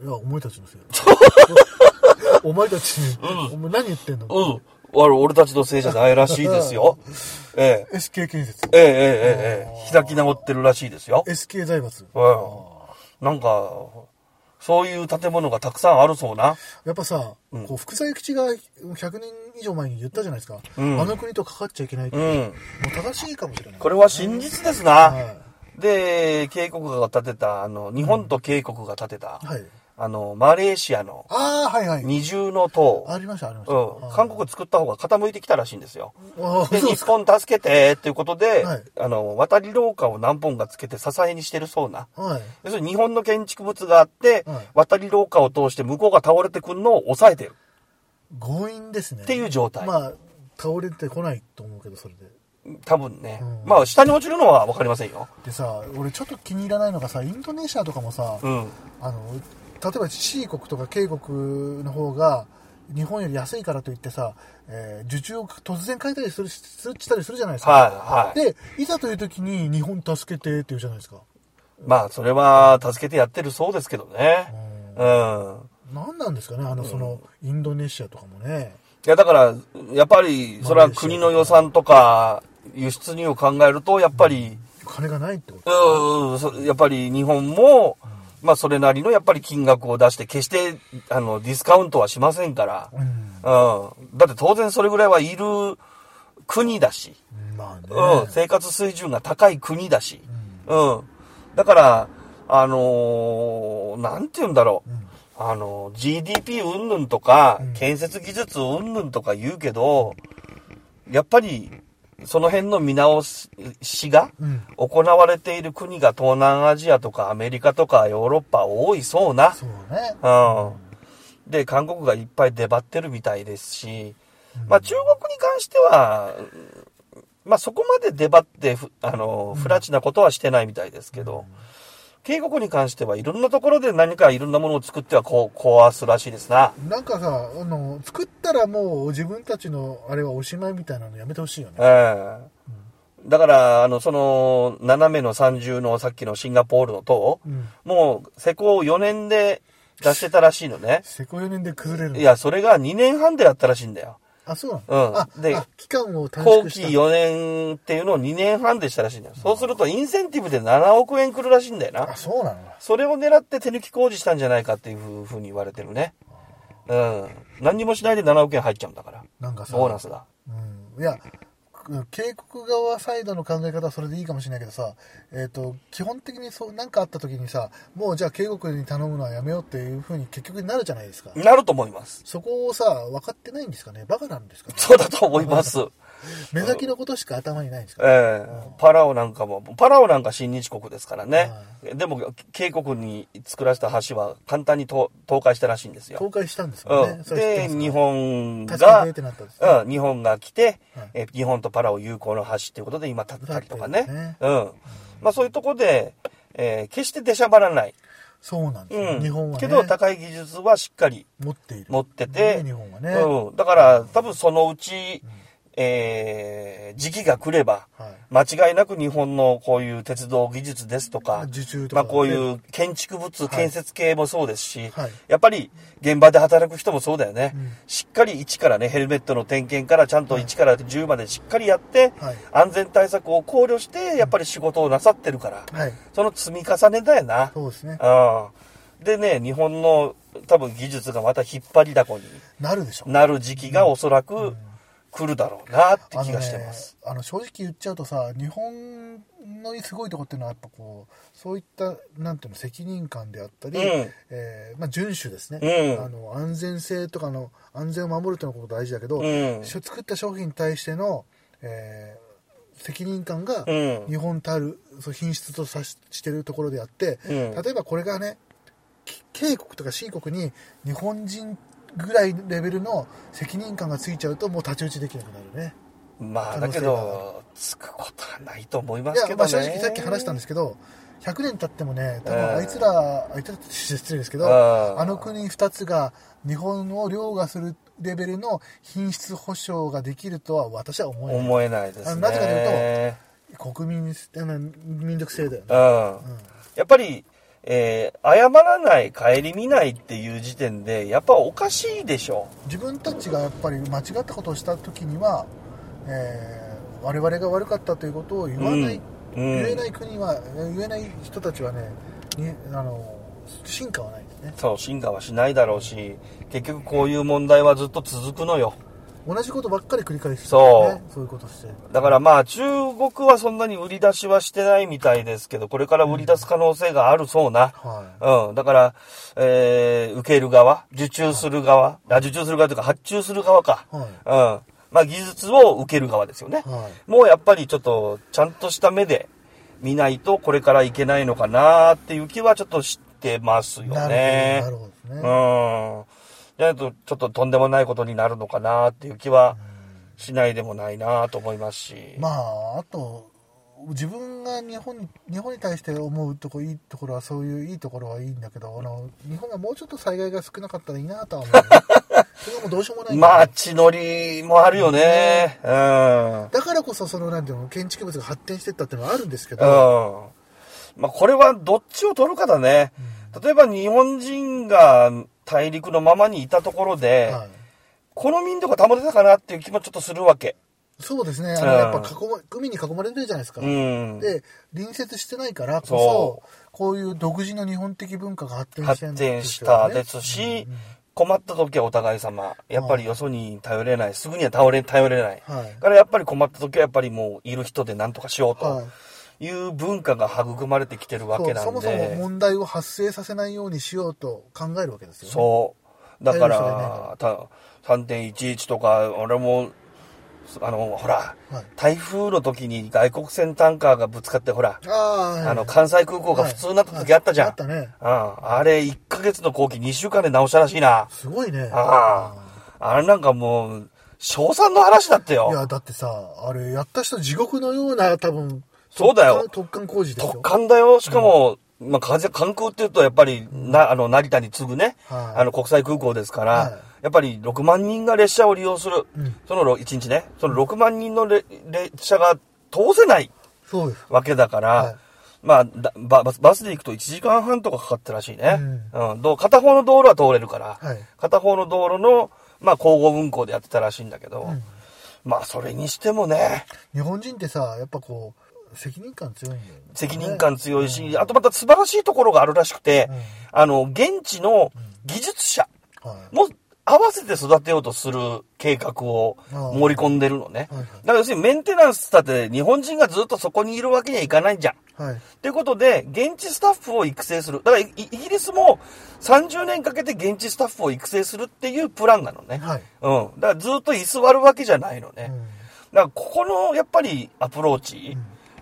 いや、お前たちのせいだ。お前たちに、お前何言ってんの？うん。俺俺たちのせいじゃないらしいですよ。ええ。SK 建設。ええ、ええ、ええ、開き直ってるらしいですよ。SK 財閥。うん。なんか、そういう建物がたくさんあるそうな。やっぱさ、うんこう、福沢諭吉が100年以上前に言ったじゃないですか。うんあの国とかかっちゃいけないって。う。もうん正しいかもしれない。これは真実ですな。はで、渓谷が建てた、あの、日本と渓谷が建てた、い。はい。あの、マレーシアのああ、はいはい。二重の塔。ありました、ありました。うん。韓国作った方が傾いてきたらしいんですよ。で、日。本助けてっていうことで、はいあの、渡り廊下を何本かつけて支えにしてるそうな。はい。要するに日本の建築物があって、はい渡り廊下を通して向こうが倒れてくるのを抑えてる強引ですね。っていう状態。まあ、倒れてこないと思うけど、それで。多分ね。うんまあ、下に落ちるのは分かりませんよ。でさ、俺ちょっと気に入らないのがさ、インドネシアとかもさ、うん。あの、例えば C 国とか K 国の方が、日本より安いからといってさ、えー受注を突然変えたりする、するしたりするじゃないですか。はい、はい。で、いざという時に日本助けてって言うじゃないですか。まあ、それは助けてやってるそうですけどね。うん。何なんですかね、あの、その、インドネシアとかもね。いや、だから、やっぱり、それは国の予算とか、輸出入を考えると、やっぱり、金がないってこと。うん、そやっぱり日本も、まあ、それなりのやっぱり金額を出して、決して、あの、ディスカウントはしませんから。うん。うん。だって当然それぐらいはいる国だし。まあね。うん。生活水準が高い国だし。うん。だから、あのーなんて言うんだろう。あの、GDP 云々とか、うん建設技術云々とか言うけど、やっぱり、その辺の見直しがうん。行われている国が東南アジアとかアメリカとかヨーロッパ多いそうな。そうね。うん。で、韓国がいっぱい出張ってるみたいですし、まあ中国に関しては、まあそこまで出張ってふ、あの、不ラチなことはしてないみたいですけど、渓谷に関してはいろんなところで何かいろんなものを作ってはこう壊すらしいですな。なんかさ、あの、作ったらもう自分たちのあれはおしまいみたいなのやめてほしいよね。ええだから、あの、その、斜めの三重のさっきのシンガポールの塔、うん。もう施工4年で出してたらしいのね。セコ4年で崩れるの？いや、それが2年半でやったらしいんだよ。あ、そうなの？うんあ、であ期間を短後期縮した。4年っていうのを2年半でしたらしいんだよ。そうするとインセンティブで7億円来るらしいんだよなあ、。そうなの？それを狙って手抜き工事したんじゃないかっていうふうに言われてるね。うん。何にもしないで7億円入っちゃうんだから。なんかさ、ボーナスが。うん。いや、渓谷側サイドの考え方はそれでいいかもしれないけどさ、えっ、と、基本的にそう、なんかあった時にさ、もうじゃあ渓谷に頼むのはやめようっていうふうに結局になるじゃないですか。なると思います。そこをさ、分かってないんですかね？バカなんですかね？そうだと思います。目先のことしか頭にないんですか、ええパラオなんかも、パラオなんか親日国ですからね。でも、渓谷に作らせた橋は簡単に倒倒壊したらしいんですよ。倒壊したんですよね。うん。で、日本が、ねうん、日本が来て、はいえ日本とパラオ友好の橋っていうことで今建ったりとかね。ねうん。まあそういうとこで、えー決して出しゃばらない。そうなんですよ、うん。日本はね。けど高い技術はしっかり持っている。持ってて、ね日本はね。うん。だから多分そのうち、えー時期が来れば、はい。間違いなく日本のこういう鉄道技術ですとか、とか、まあこういう建築物、建設系もそうですし、はいやっぱり現場で働く人もそうだよね。うんしっかり1からね、ヘルメットの点検からちゃんと1から10までしっかりやって、はい安全対策を考慮して、やっぱり仕事をなさってるから、はい。その積み重ねだよな。そうですね。うん。でね、日本の多分技術がまた引っ張りだこになるでしょ。なる時期がおそらく来るだろうなって気がしてます。あのね、正直言っちゃうとさ、日本のすごいとこっていうのはやっぱこう、そういった、なんていうの、責任感であったり、うん。えーまあ、遵守ですね、うん。あの。安全性とかの安全を守るというのこと大事だけど、うん。し作った商品に対しての、えー責任感がうん。日本たるそう品質とさししてるところであって、うん。例えばこれがねき K 国とか C 国に日本人ぐらいレベルの責任感がついちゃうともう太刀打ちできなくなるね。まあ、だけど、つくことはないと思いますけどね。まあ、正直さっき話したんですけど100年経ってもね多分うん。あいつら、あいつらって失礼ですけど、うん。あの国2つが日本を凌駕するレベルの品質保証ができるとは私は思えない。思えないですね。あなぜかという国民民族性だよね、うん。やっぱり、えー謝らない、顧みないっていう時点で、やっぱおかしいでしょ。自分たちがやっぱり間違ったことをした時には、えー我々が悪かったということを言わない、うん言えない国は言えない人たちはねにあの進化はないですねそう、進化はしないだろうし、結局こういう問題はずっと続くのよ。同じことばっかり繰り返してるそうねそういうことしてだからまあ中国はそんなに売り出しはしてないみたいですけど、これから売り出す可能性があるそうな。はうん。だから、えー、受ける側、受注する側、あ受注する側というか発注する側か。はいうん。まあ技術を受ける側ですよね。はいもうやっぱりちょっと、ちゃんとした目で見ないとこれからいけないのかなっていう気はちょっとしてますよなね。るほどなるほどですね、うん。じゃないと、ちょっととんでもないことになるのかなっていう気はしないでもないなと思いますし。まああと自分が日本に日本に対して思うとこいいところはそういういいところはいいんだけどあの日本がもうちょっと災害が少なかったらいいなとは思う、ね、それはもうどうしようもないんだよまあ、血のりもあるよね。うん。だからこそそのなんていうの建築物が発展してったっていうのはあるんですけうど、ん。まあ、これはどっちを取るかだね。例えば日本人が大陸のままにいたところで、はい、この民度が保てたかなっていう気もちょっとするわけ。そうですねあうんのやっぱ囲ま海に囲まれてるじゃないですか、うん。で隣接してないからこそそこういう独自の日本的文化が発展してるん発展しですよねたですし、困った時はお互い様。やっぱりよそに頼れない。すぐには頼れ頼れない。はいだからやっぱり困った時はやっぱりもういる人で何とかしようはといいう文化が育まれてきてるわけなんで。そもそも問題を発生させないようにしようと考えるわけですよねそう。だから、た3.11とか、俺も、あの、ほら、はい台風の時に外国船タンカーがぶつかって、ほら、ああ、はいあの、関西空港が普通になった時あったじゃん。はいあったねうん。あれ、1ヶ月の後期2週間で直したらしいな。すごいねああ。あれなんかもう、賞賛の話だったよ。いやだってさあれやった人地獄のような多分そうだよ。特艦工事ですよ特艦だよ。しかも、まあ、風関空って言うと、やっぱり、な、あの、成田に次ぐね、はい。あの、国際空港ですから、はい。やっぱり6万人が列車を利用する。うん。その1日ね、その6万人のれ列車が通せないわけだから、はい。まあだバ、バスで行くと1時間半とかかかったらしいね。ううん。どう片方の道路は通れるから、はい。片方の道路の、まあ、交互運行でやってたらしいんだけど、ん。まあ、それにしてもね、日本人ってさやっぱこう責任感強いんだよね責任感強いし、あとまた素晴らしいところがあるらしくて、うんあの、現地の技術者はいも合わせて育てようとする計画を盛り込んでるのね。はいはいだから要するにメンテナンスだって日本人がずっとそこにいるわけにはいかないじゃん。はいということで、現地スタッフを育成する。だからイイギリスも30年かけて現地スタッフを育成するっていうプランなのね。はいうん。だからずっと居座るわけじゃないのね。うんだからここのやっぱりアプローチ、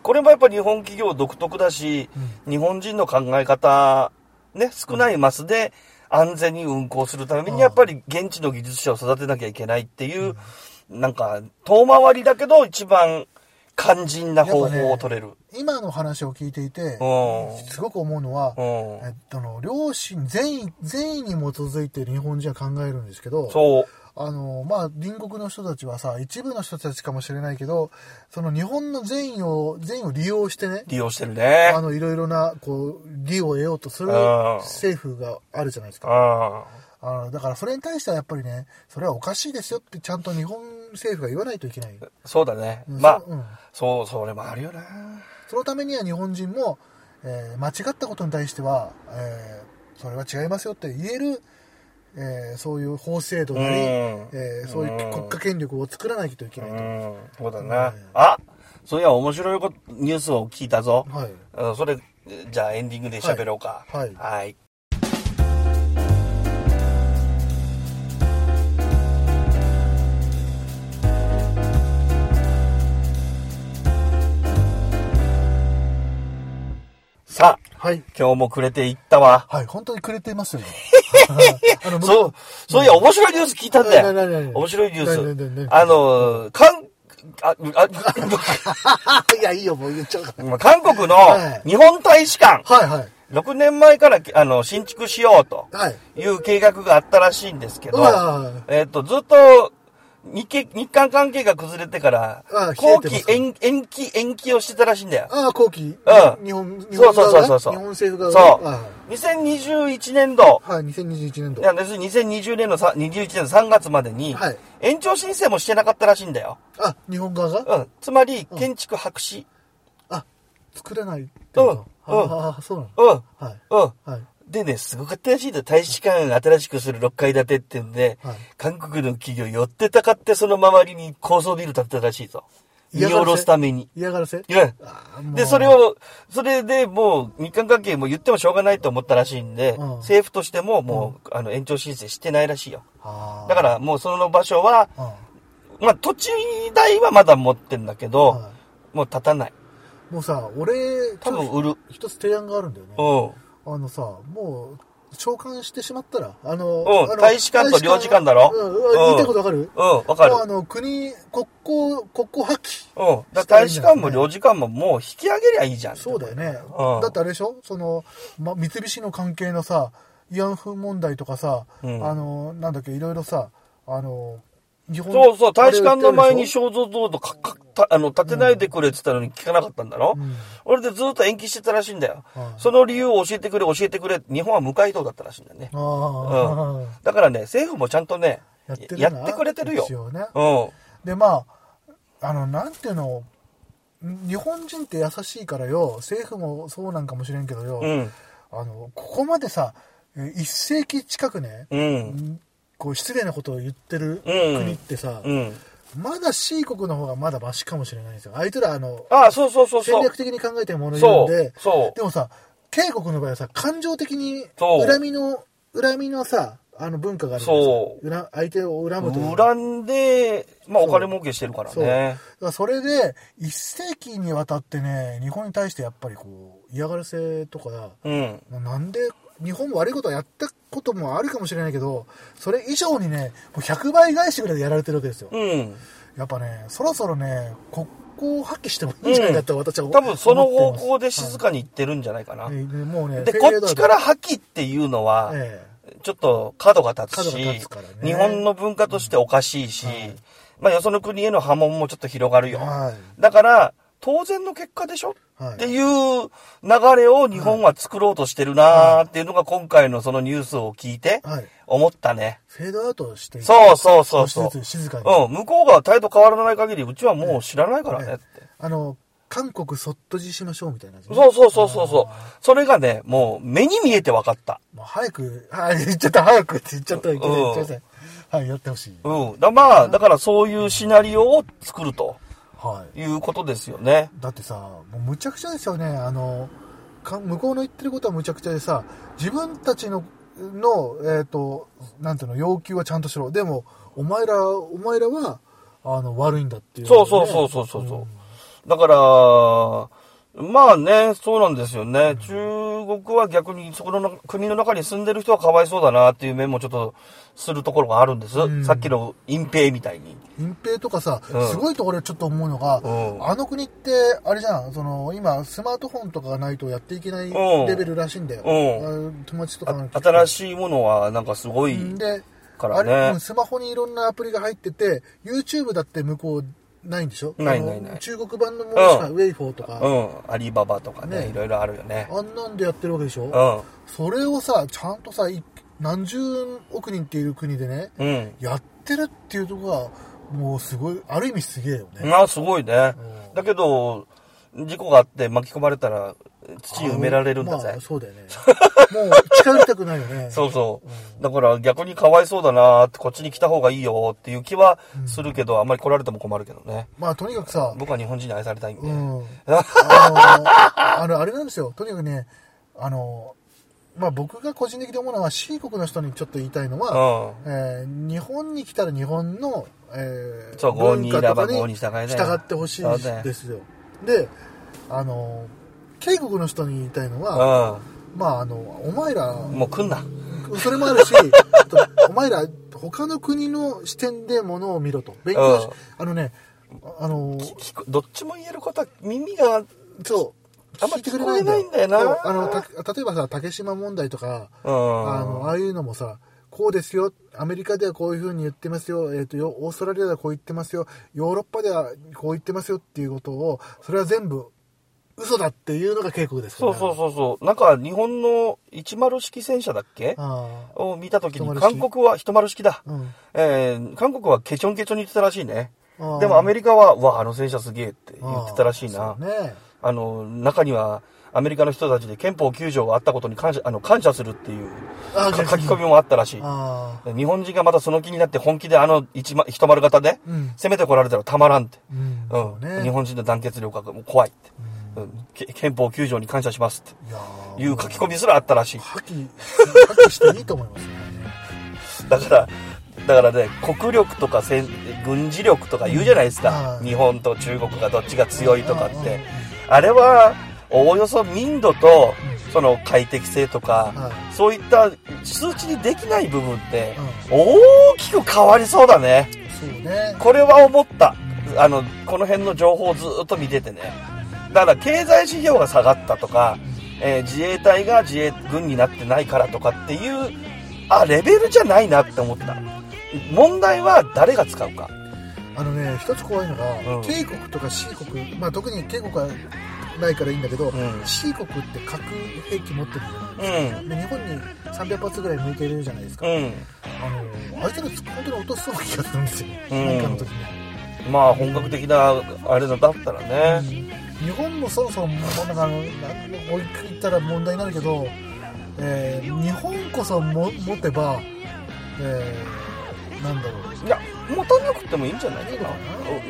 これもやっぱり日本企業独特だし、日本人の考え方、ね、少ないマスで安全に運行するためにやっぱり現地の技術者を育てなきゃいけないっていう、なんか遠回りだけど一番肝心な方法を取れる。今の話を聞いていてうんすごく思うのは、うんえっと、あの両親善意善意に基づいて日本人は考えるんですけどそう。あのまあ隣国の人たちはさ一部の人たちかもしれないけどその日本の善意を善意を利用してね利用してるね。あのいろいろなこう利を得ようとするうん政府があるじゃないですかああのだからそれに対してはやっぱりねそれはおかしいですよってちゃんと日本政府が言わないといけないあ、そうだね。うんまあ、そううんそう、それもあるよな。そのためには日本人も、えー間違ったことに対しては、えーそれは違いますよって言える、えーそういう法制度なり、うんえーそういう国家権力を作らないといけないと。うん、そうだな。うんあそういや、面白いニュースを聞いたぞ。はいうんそれ、じゃあエンディングで喋ろうか。はいはいはい。はい。今日もくれていったわ。はい、本当にくれてます よそう、そういや、面白いニュース聞いたんだよ。面白いニュース。なあの、韓、あ、あ、いや、いいよ、もう言っちゃうから。まあ韓国のはい日本大使館、はい、はい。6年前からあの新築しようとはい。いう計画があったらしいんですけどえっと、ずっと日系日韓関係が崩れてからあ、後期延延期、延期をしてたらしいんだよ。ああ、後期？うん日本、日そうそう本側がそうそう。日本政府そう側が。。2021年度、はい、2021年度。いや、要するに2020年のさ21年の3月までにはい、延長申請もしてなかったらしいんだよ。あ、日本側が？うん。つまり、建築白紙。あ、作れないってこと？うんうんああ、そうなの？うん。はい。うん。はい。でね、すごかったらしいんだよ。大使館新しくする6階建てってんで、はい韓国の企業寄ってたかってその周りに高層ビル建てたらしいぞ。見下ろすために。嫌がらせ？うんあもうで、それを、それでもう日韓関係も言ってもしょうがないと思ったらしいんで、うん政府としてももう、あの延長申請してないらしいよ。だからもうその場所は、うんまあ土地代はまだ持ってんだけど、はもう建たない。いもうさ、俺、多分売る。一つ提案があるんだよね。うん。あのさ、もう、召喚してしまったら、あの、うんあの大使館と領事館だろ？うん、うん言いたいことわかる？うん、わかる。あの、国、国交、国交破棄。うん。大使館も領事館ももう引き上げりゃいいじゃん。そうだよね。うんだってあれでしょ？その、ま、三菱の関係のさ、慰安婦問題とかさ、うんあの、なんだっけ、いろいろさ、あの、日本そうそう、大使館の前に肖像像とかかたあの建てないでくれって言ったのに聞かなかったんだろ、うん俺でずっと延期してたらしいんだよ。はいその理由を教えてくれ、教えてくれ。日本は無回答だったらしいんだよね。ああ、だからね、政府もちゃんとね、やってやってくれてるよ。一応ね。うん。で、まあ、あの、なんていうの、日本人って優しいからよ、政府もそうなんかもしれんけどよ、うん。あの、ここまでさ、え一世紀近くね、うん。こう失礼なことを言ってるうん国ってさ、うん。まだ C 国の方がまだマシかもしれないんですよ。あいつら、あの、ああ、そうそうそうそう。戦略的に考えてるもの言うんで、そうそうでもさ、慶国の場合はさ、感情的にそう恨みの、恨みのさ、あの文化があるじゃないですか。恨相手を恨むというか。恨んで、まあそうお金儲けしてるからそう。だね。からそれで、一世紀にわたってね、日本に対してやっぱりこう、嫌がらせとか、うん。なんで、日本も悪いことはやったこともあるかもしれないけど、それ以上にね、もう100倍返しぐらいでやられてるわけですよ。うん。やっぱね、そろそろね、国交を発揮してもいいんじゃないかと私は思多分その方向で静かに行ってるんじゃないかな。はいでもうね、で、こっちから破棄っていうのは、えちょっと角が立つしね、日本の文化としておかしいし、まあよその国への波紋もちょっと広がるよ。えはい。だから、当然の結果でしょ、はいっていう流れを日本は作ろうとしてるなーっていうのが今回のそのニュースを聞いてはい。思ったね。フェードアウトしてそうそうそうそう。少しずつ静かに。うん、向こうが態度変わらない限り、うちはもう知らないからねって。あの、韓国そっとじしましょうみたいなね、そうそうそうそうそう。それがね、もう目に見えて分かった。もう早く、はい、言っちゃった、早くって言っちゃった言っちゃったはい、やってほしい。うん。だまあ、だからそういうシナリオを作るとはい。いうことですよね。だってさ、もうむちゃくちゃですよね。あの、か向こうの言ってることはむちゃくちゃでさ、自分たちの、の、えっ、と、なんていうの、要求はちゃんとしろ。でも、お前ら、お前らは、あの、悪いんだっていう、そうそうそうそうそうそう。だから、まあね、そうなんですよね。中国は逆にそこの中国の中に住んでる人はかわいそうだなっていう面もちょっとするところがあるんです。うんさっきの隠蔽みたいに。隠蔽とかさ、うんすごいところでちょっと思うのが、うんあの国って、あれじゃん、その、今、スマートフォンとかがないとやっていけないうんレベルらしいんだよ。友達とか新いしいものはなんかすごいで、からあれ。スマホにいろんなアプリが入ってて、YouTube だって向こうないんでしょ？ないないない中国版のものしか、うんウェイフォーとか、うん。アリババとかね、ねいろいろあるよね。あんなんでやってるわけでしょ、うん。それをさ、ちゃんとさ、い何十億人っていう国でね、うん。やってるっていうところが、もうすごい、ある意味すげえよね。まあすごいねうん。だけど、事故があって巻き込まれたら土に埋められるんだぜまあ、。そうだよね。もう近寄りたくないよね。そうそう。だから逆にかわいそうだなーってこっちに来た方がいいよっていう気はするけど、あんまり来られても困るけどね。まあ、とにかくさ、僕は日本人に愛されたいんで。うん。あの、あれなんですよ。とにかくね、あの、まあ僕が個人的に思うのは C 国の人にちょっと言いたいのは、うん。えー日本に来たら日本の、えーそう郷にいれば文化とか郷に従ってほしいですよ。で、あの、警国の人に言いたいのは、うまああのお前らん。もう来んな。それもあるし お前ら他の国の視点でものを見ろと。勉強しうんあのねあのどっちも言えることは耳が、そう。あんま聞いてくれないんだよ聞こえないんだよ。なあのた例えばさ竹島問題とかうん。あのああいうのもさこうですよ。アメリカではこういうふうに言ってますよ,、えー、とよオーストラリアではこう言ってますよ。ヨーロッパではこう言ってますよっていうことをそれは全部嘘だっていうのが警告ですそうそうそうそう。なんか日本の10式戦車だっけ？あを見たときに、韓国は、一丸式だ。あうんえー、韓国はケチョンケチョンに言ってたらしいね。でもアメリカは、うわ、あの戦車すげえって言ってたらしいな。ねあの、中には、アメリカの人たちで憲法9条があったことに感謝、あの、感謝するっていう書き込みもあったらしい。あ日本人がまたその気になって本気であの一ま一丸型でうん攻めてこられたらたまらんって。ーうんうん。ね日本人の団結力がもう怖いって。うん。け憲法9条に感謝しますっていう書き込みすらあったらしい。破棄破棄していいと思いますね だから、だからね、国力とか戦軍事力とか言うじゃないですかう。ん日本と中国がどっちが強いとかっうんうんて。あれは、おおよそ民度と、その快適性とか、はそういった数値にできない部分ってい、大きく変わりそうだね。うんねこれは思った。あの、この辺の情報をずっと見ててね。だから経済指標が下がったとか、えー自衛隊が自衛軍になってないからとかっていう、あ、レベルじゃないなって思った。問題は誰が使うか。あのね一つ怖いのが、うん K 国とか C 国まあ特に K 国はないからいいんだけど、ん C 国って核兵器持ってるじゃないですか、うん。で日本に300発ぐらい向いてるじゃないですか、うん。あのあいつら本当に落としそうな気がするんですよ、うん何かの時に、まあ本格的なあれだったらね。日本もそろそろもうなんか追い切ったら問題になるけど、えー日本こそも持てば、えーなんだろう。いや、持たなくてもいいんじゃないいいのか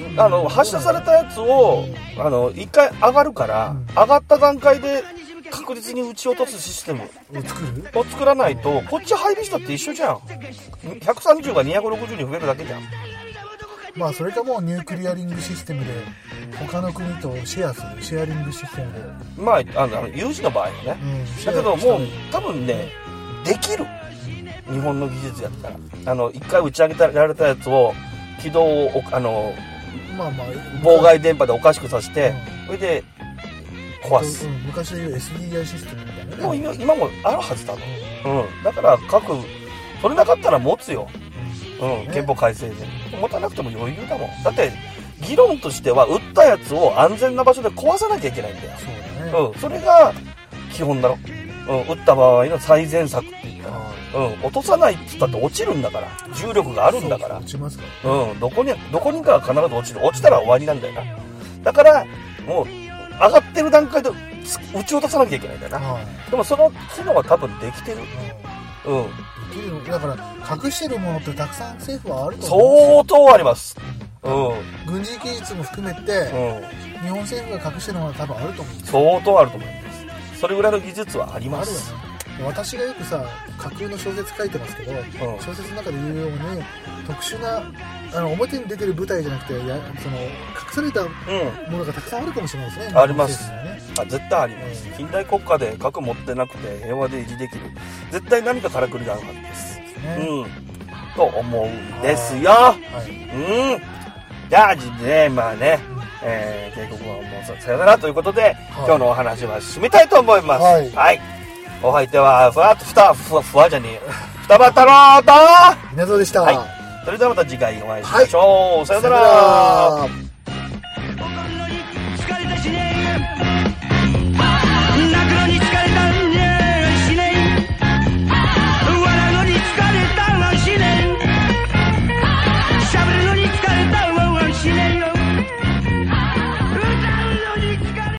うん。なあの、発射されたやつを、あの、一回上がるから、うん。上がった段階で確実に撃ち落とすシステム。を作る？を作らないと、こっち入る人って一緒じゃん。130が260に増えるだけじゃん。まあそれかもうニュークリアリングシステムで他の国とシェアするシェアリングシステムで、まあ、あの、有事の場合はね。うん、だけどもう多分ね、できる。日本の技術やったら。あの、一回打ち上げられたやつを、軌道を、あの、たまあまあ妨害電波でおかしくさせて、それで、壊すう。ん昔でいう SDI システムみたいなねもう今今もあるはずだの。うん。だから各、それなかったら持つよ。うん。ね憲法改正で。持たなくても余裕だもん。だって、議論としては、撃ったやつを安全な場所で壊さなきゃいけないんだよ。そうだね、うん。それが基本だろ。うん。撃った場合の最善策って言ったら。はうん。落とさないって言ったって落ちるんだから。重力があるんだから。落ちますかうん。どこに、どこにかは必ず落ちる。落ちたら終わりなんだよな。だから、もう、上がってる段階でつ撃ち落とさなきゃいけないんだよな。でもその機能は多分できてる。うん。きるのだから隠してるものってたくさん政府はあると思うんですよ相当あります。うん。軍事技術も含めて、うん。日本政府が隠してるものは多分あると思うんです相当あると思います。それぐらいの技術はあります。私がよくさ架空の小説書いてますけど、ん小説の中で言うように特殊なあの表に出てる舞台じゃなくてやその隠されたうん。ものがたくさんあるかもしれないですねありますあ絶対あります。近代国家で核持ってなくて平和で維持できる。絶対何かからくりがあるはずです。ねうん。と思うんですよ。はいうん。じゃあ、ね、まあね、えー、帝国はもうささよならということで、今日のお話は締めたいと思います。はいお相手は、ふわっとふた、ふわ、ふわじゃねえよ。双葉太郎と、稲造でした、はいそれではまた次回お会いしましょう。さよなさよなら。ら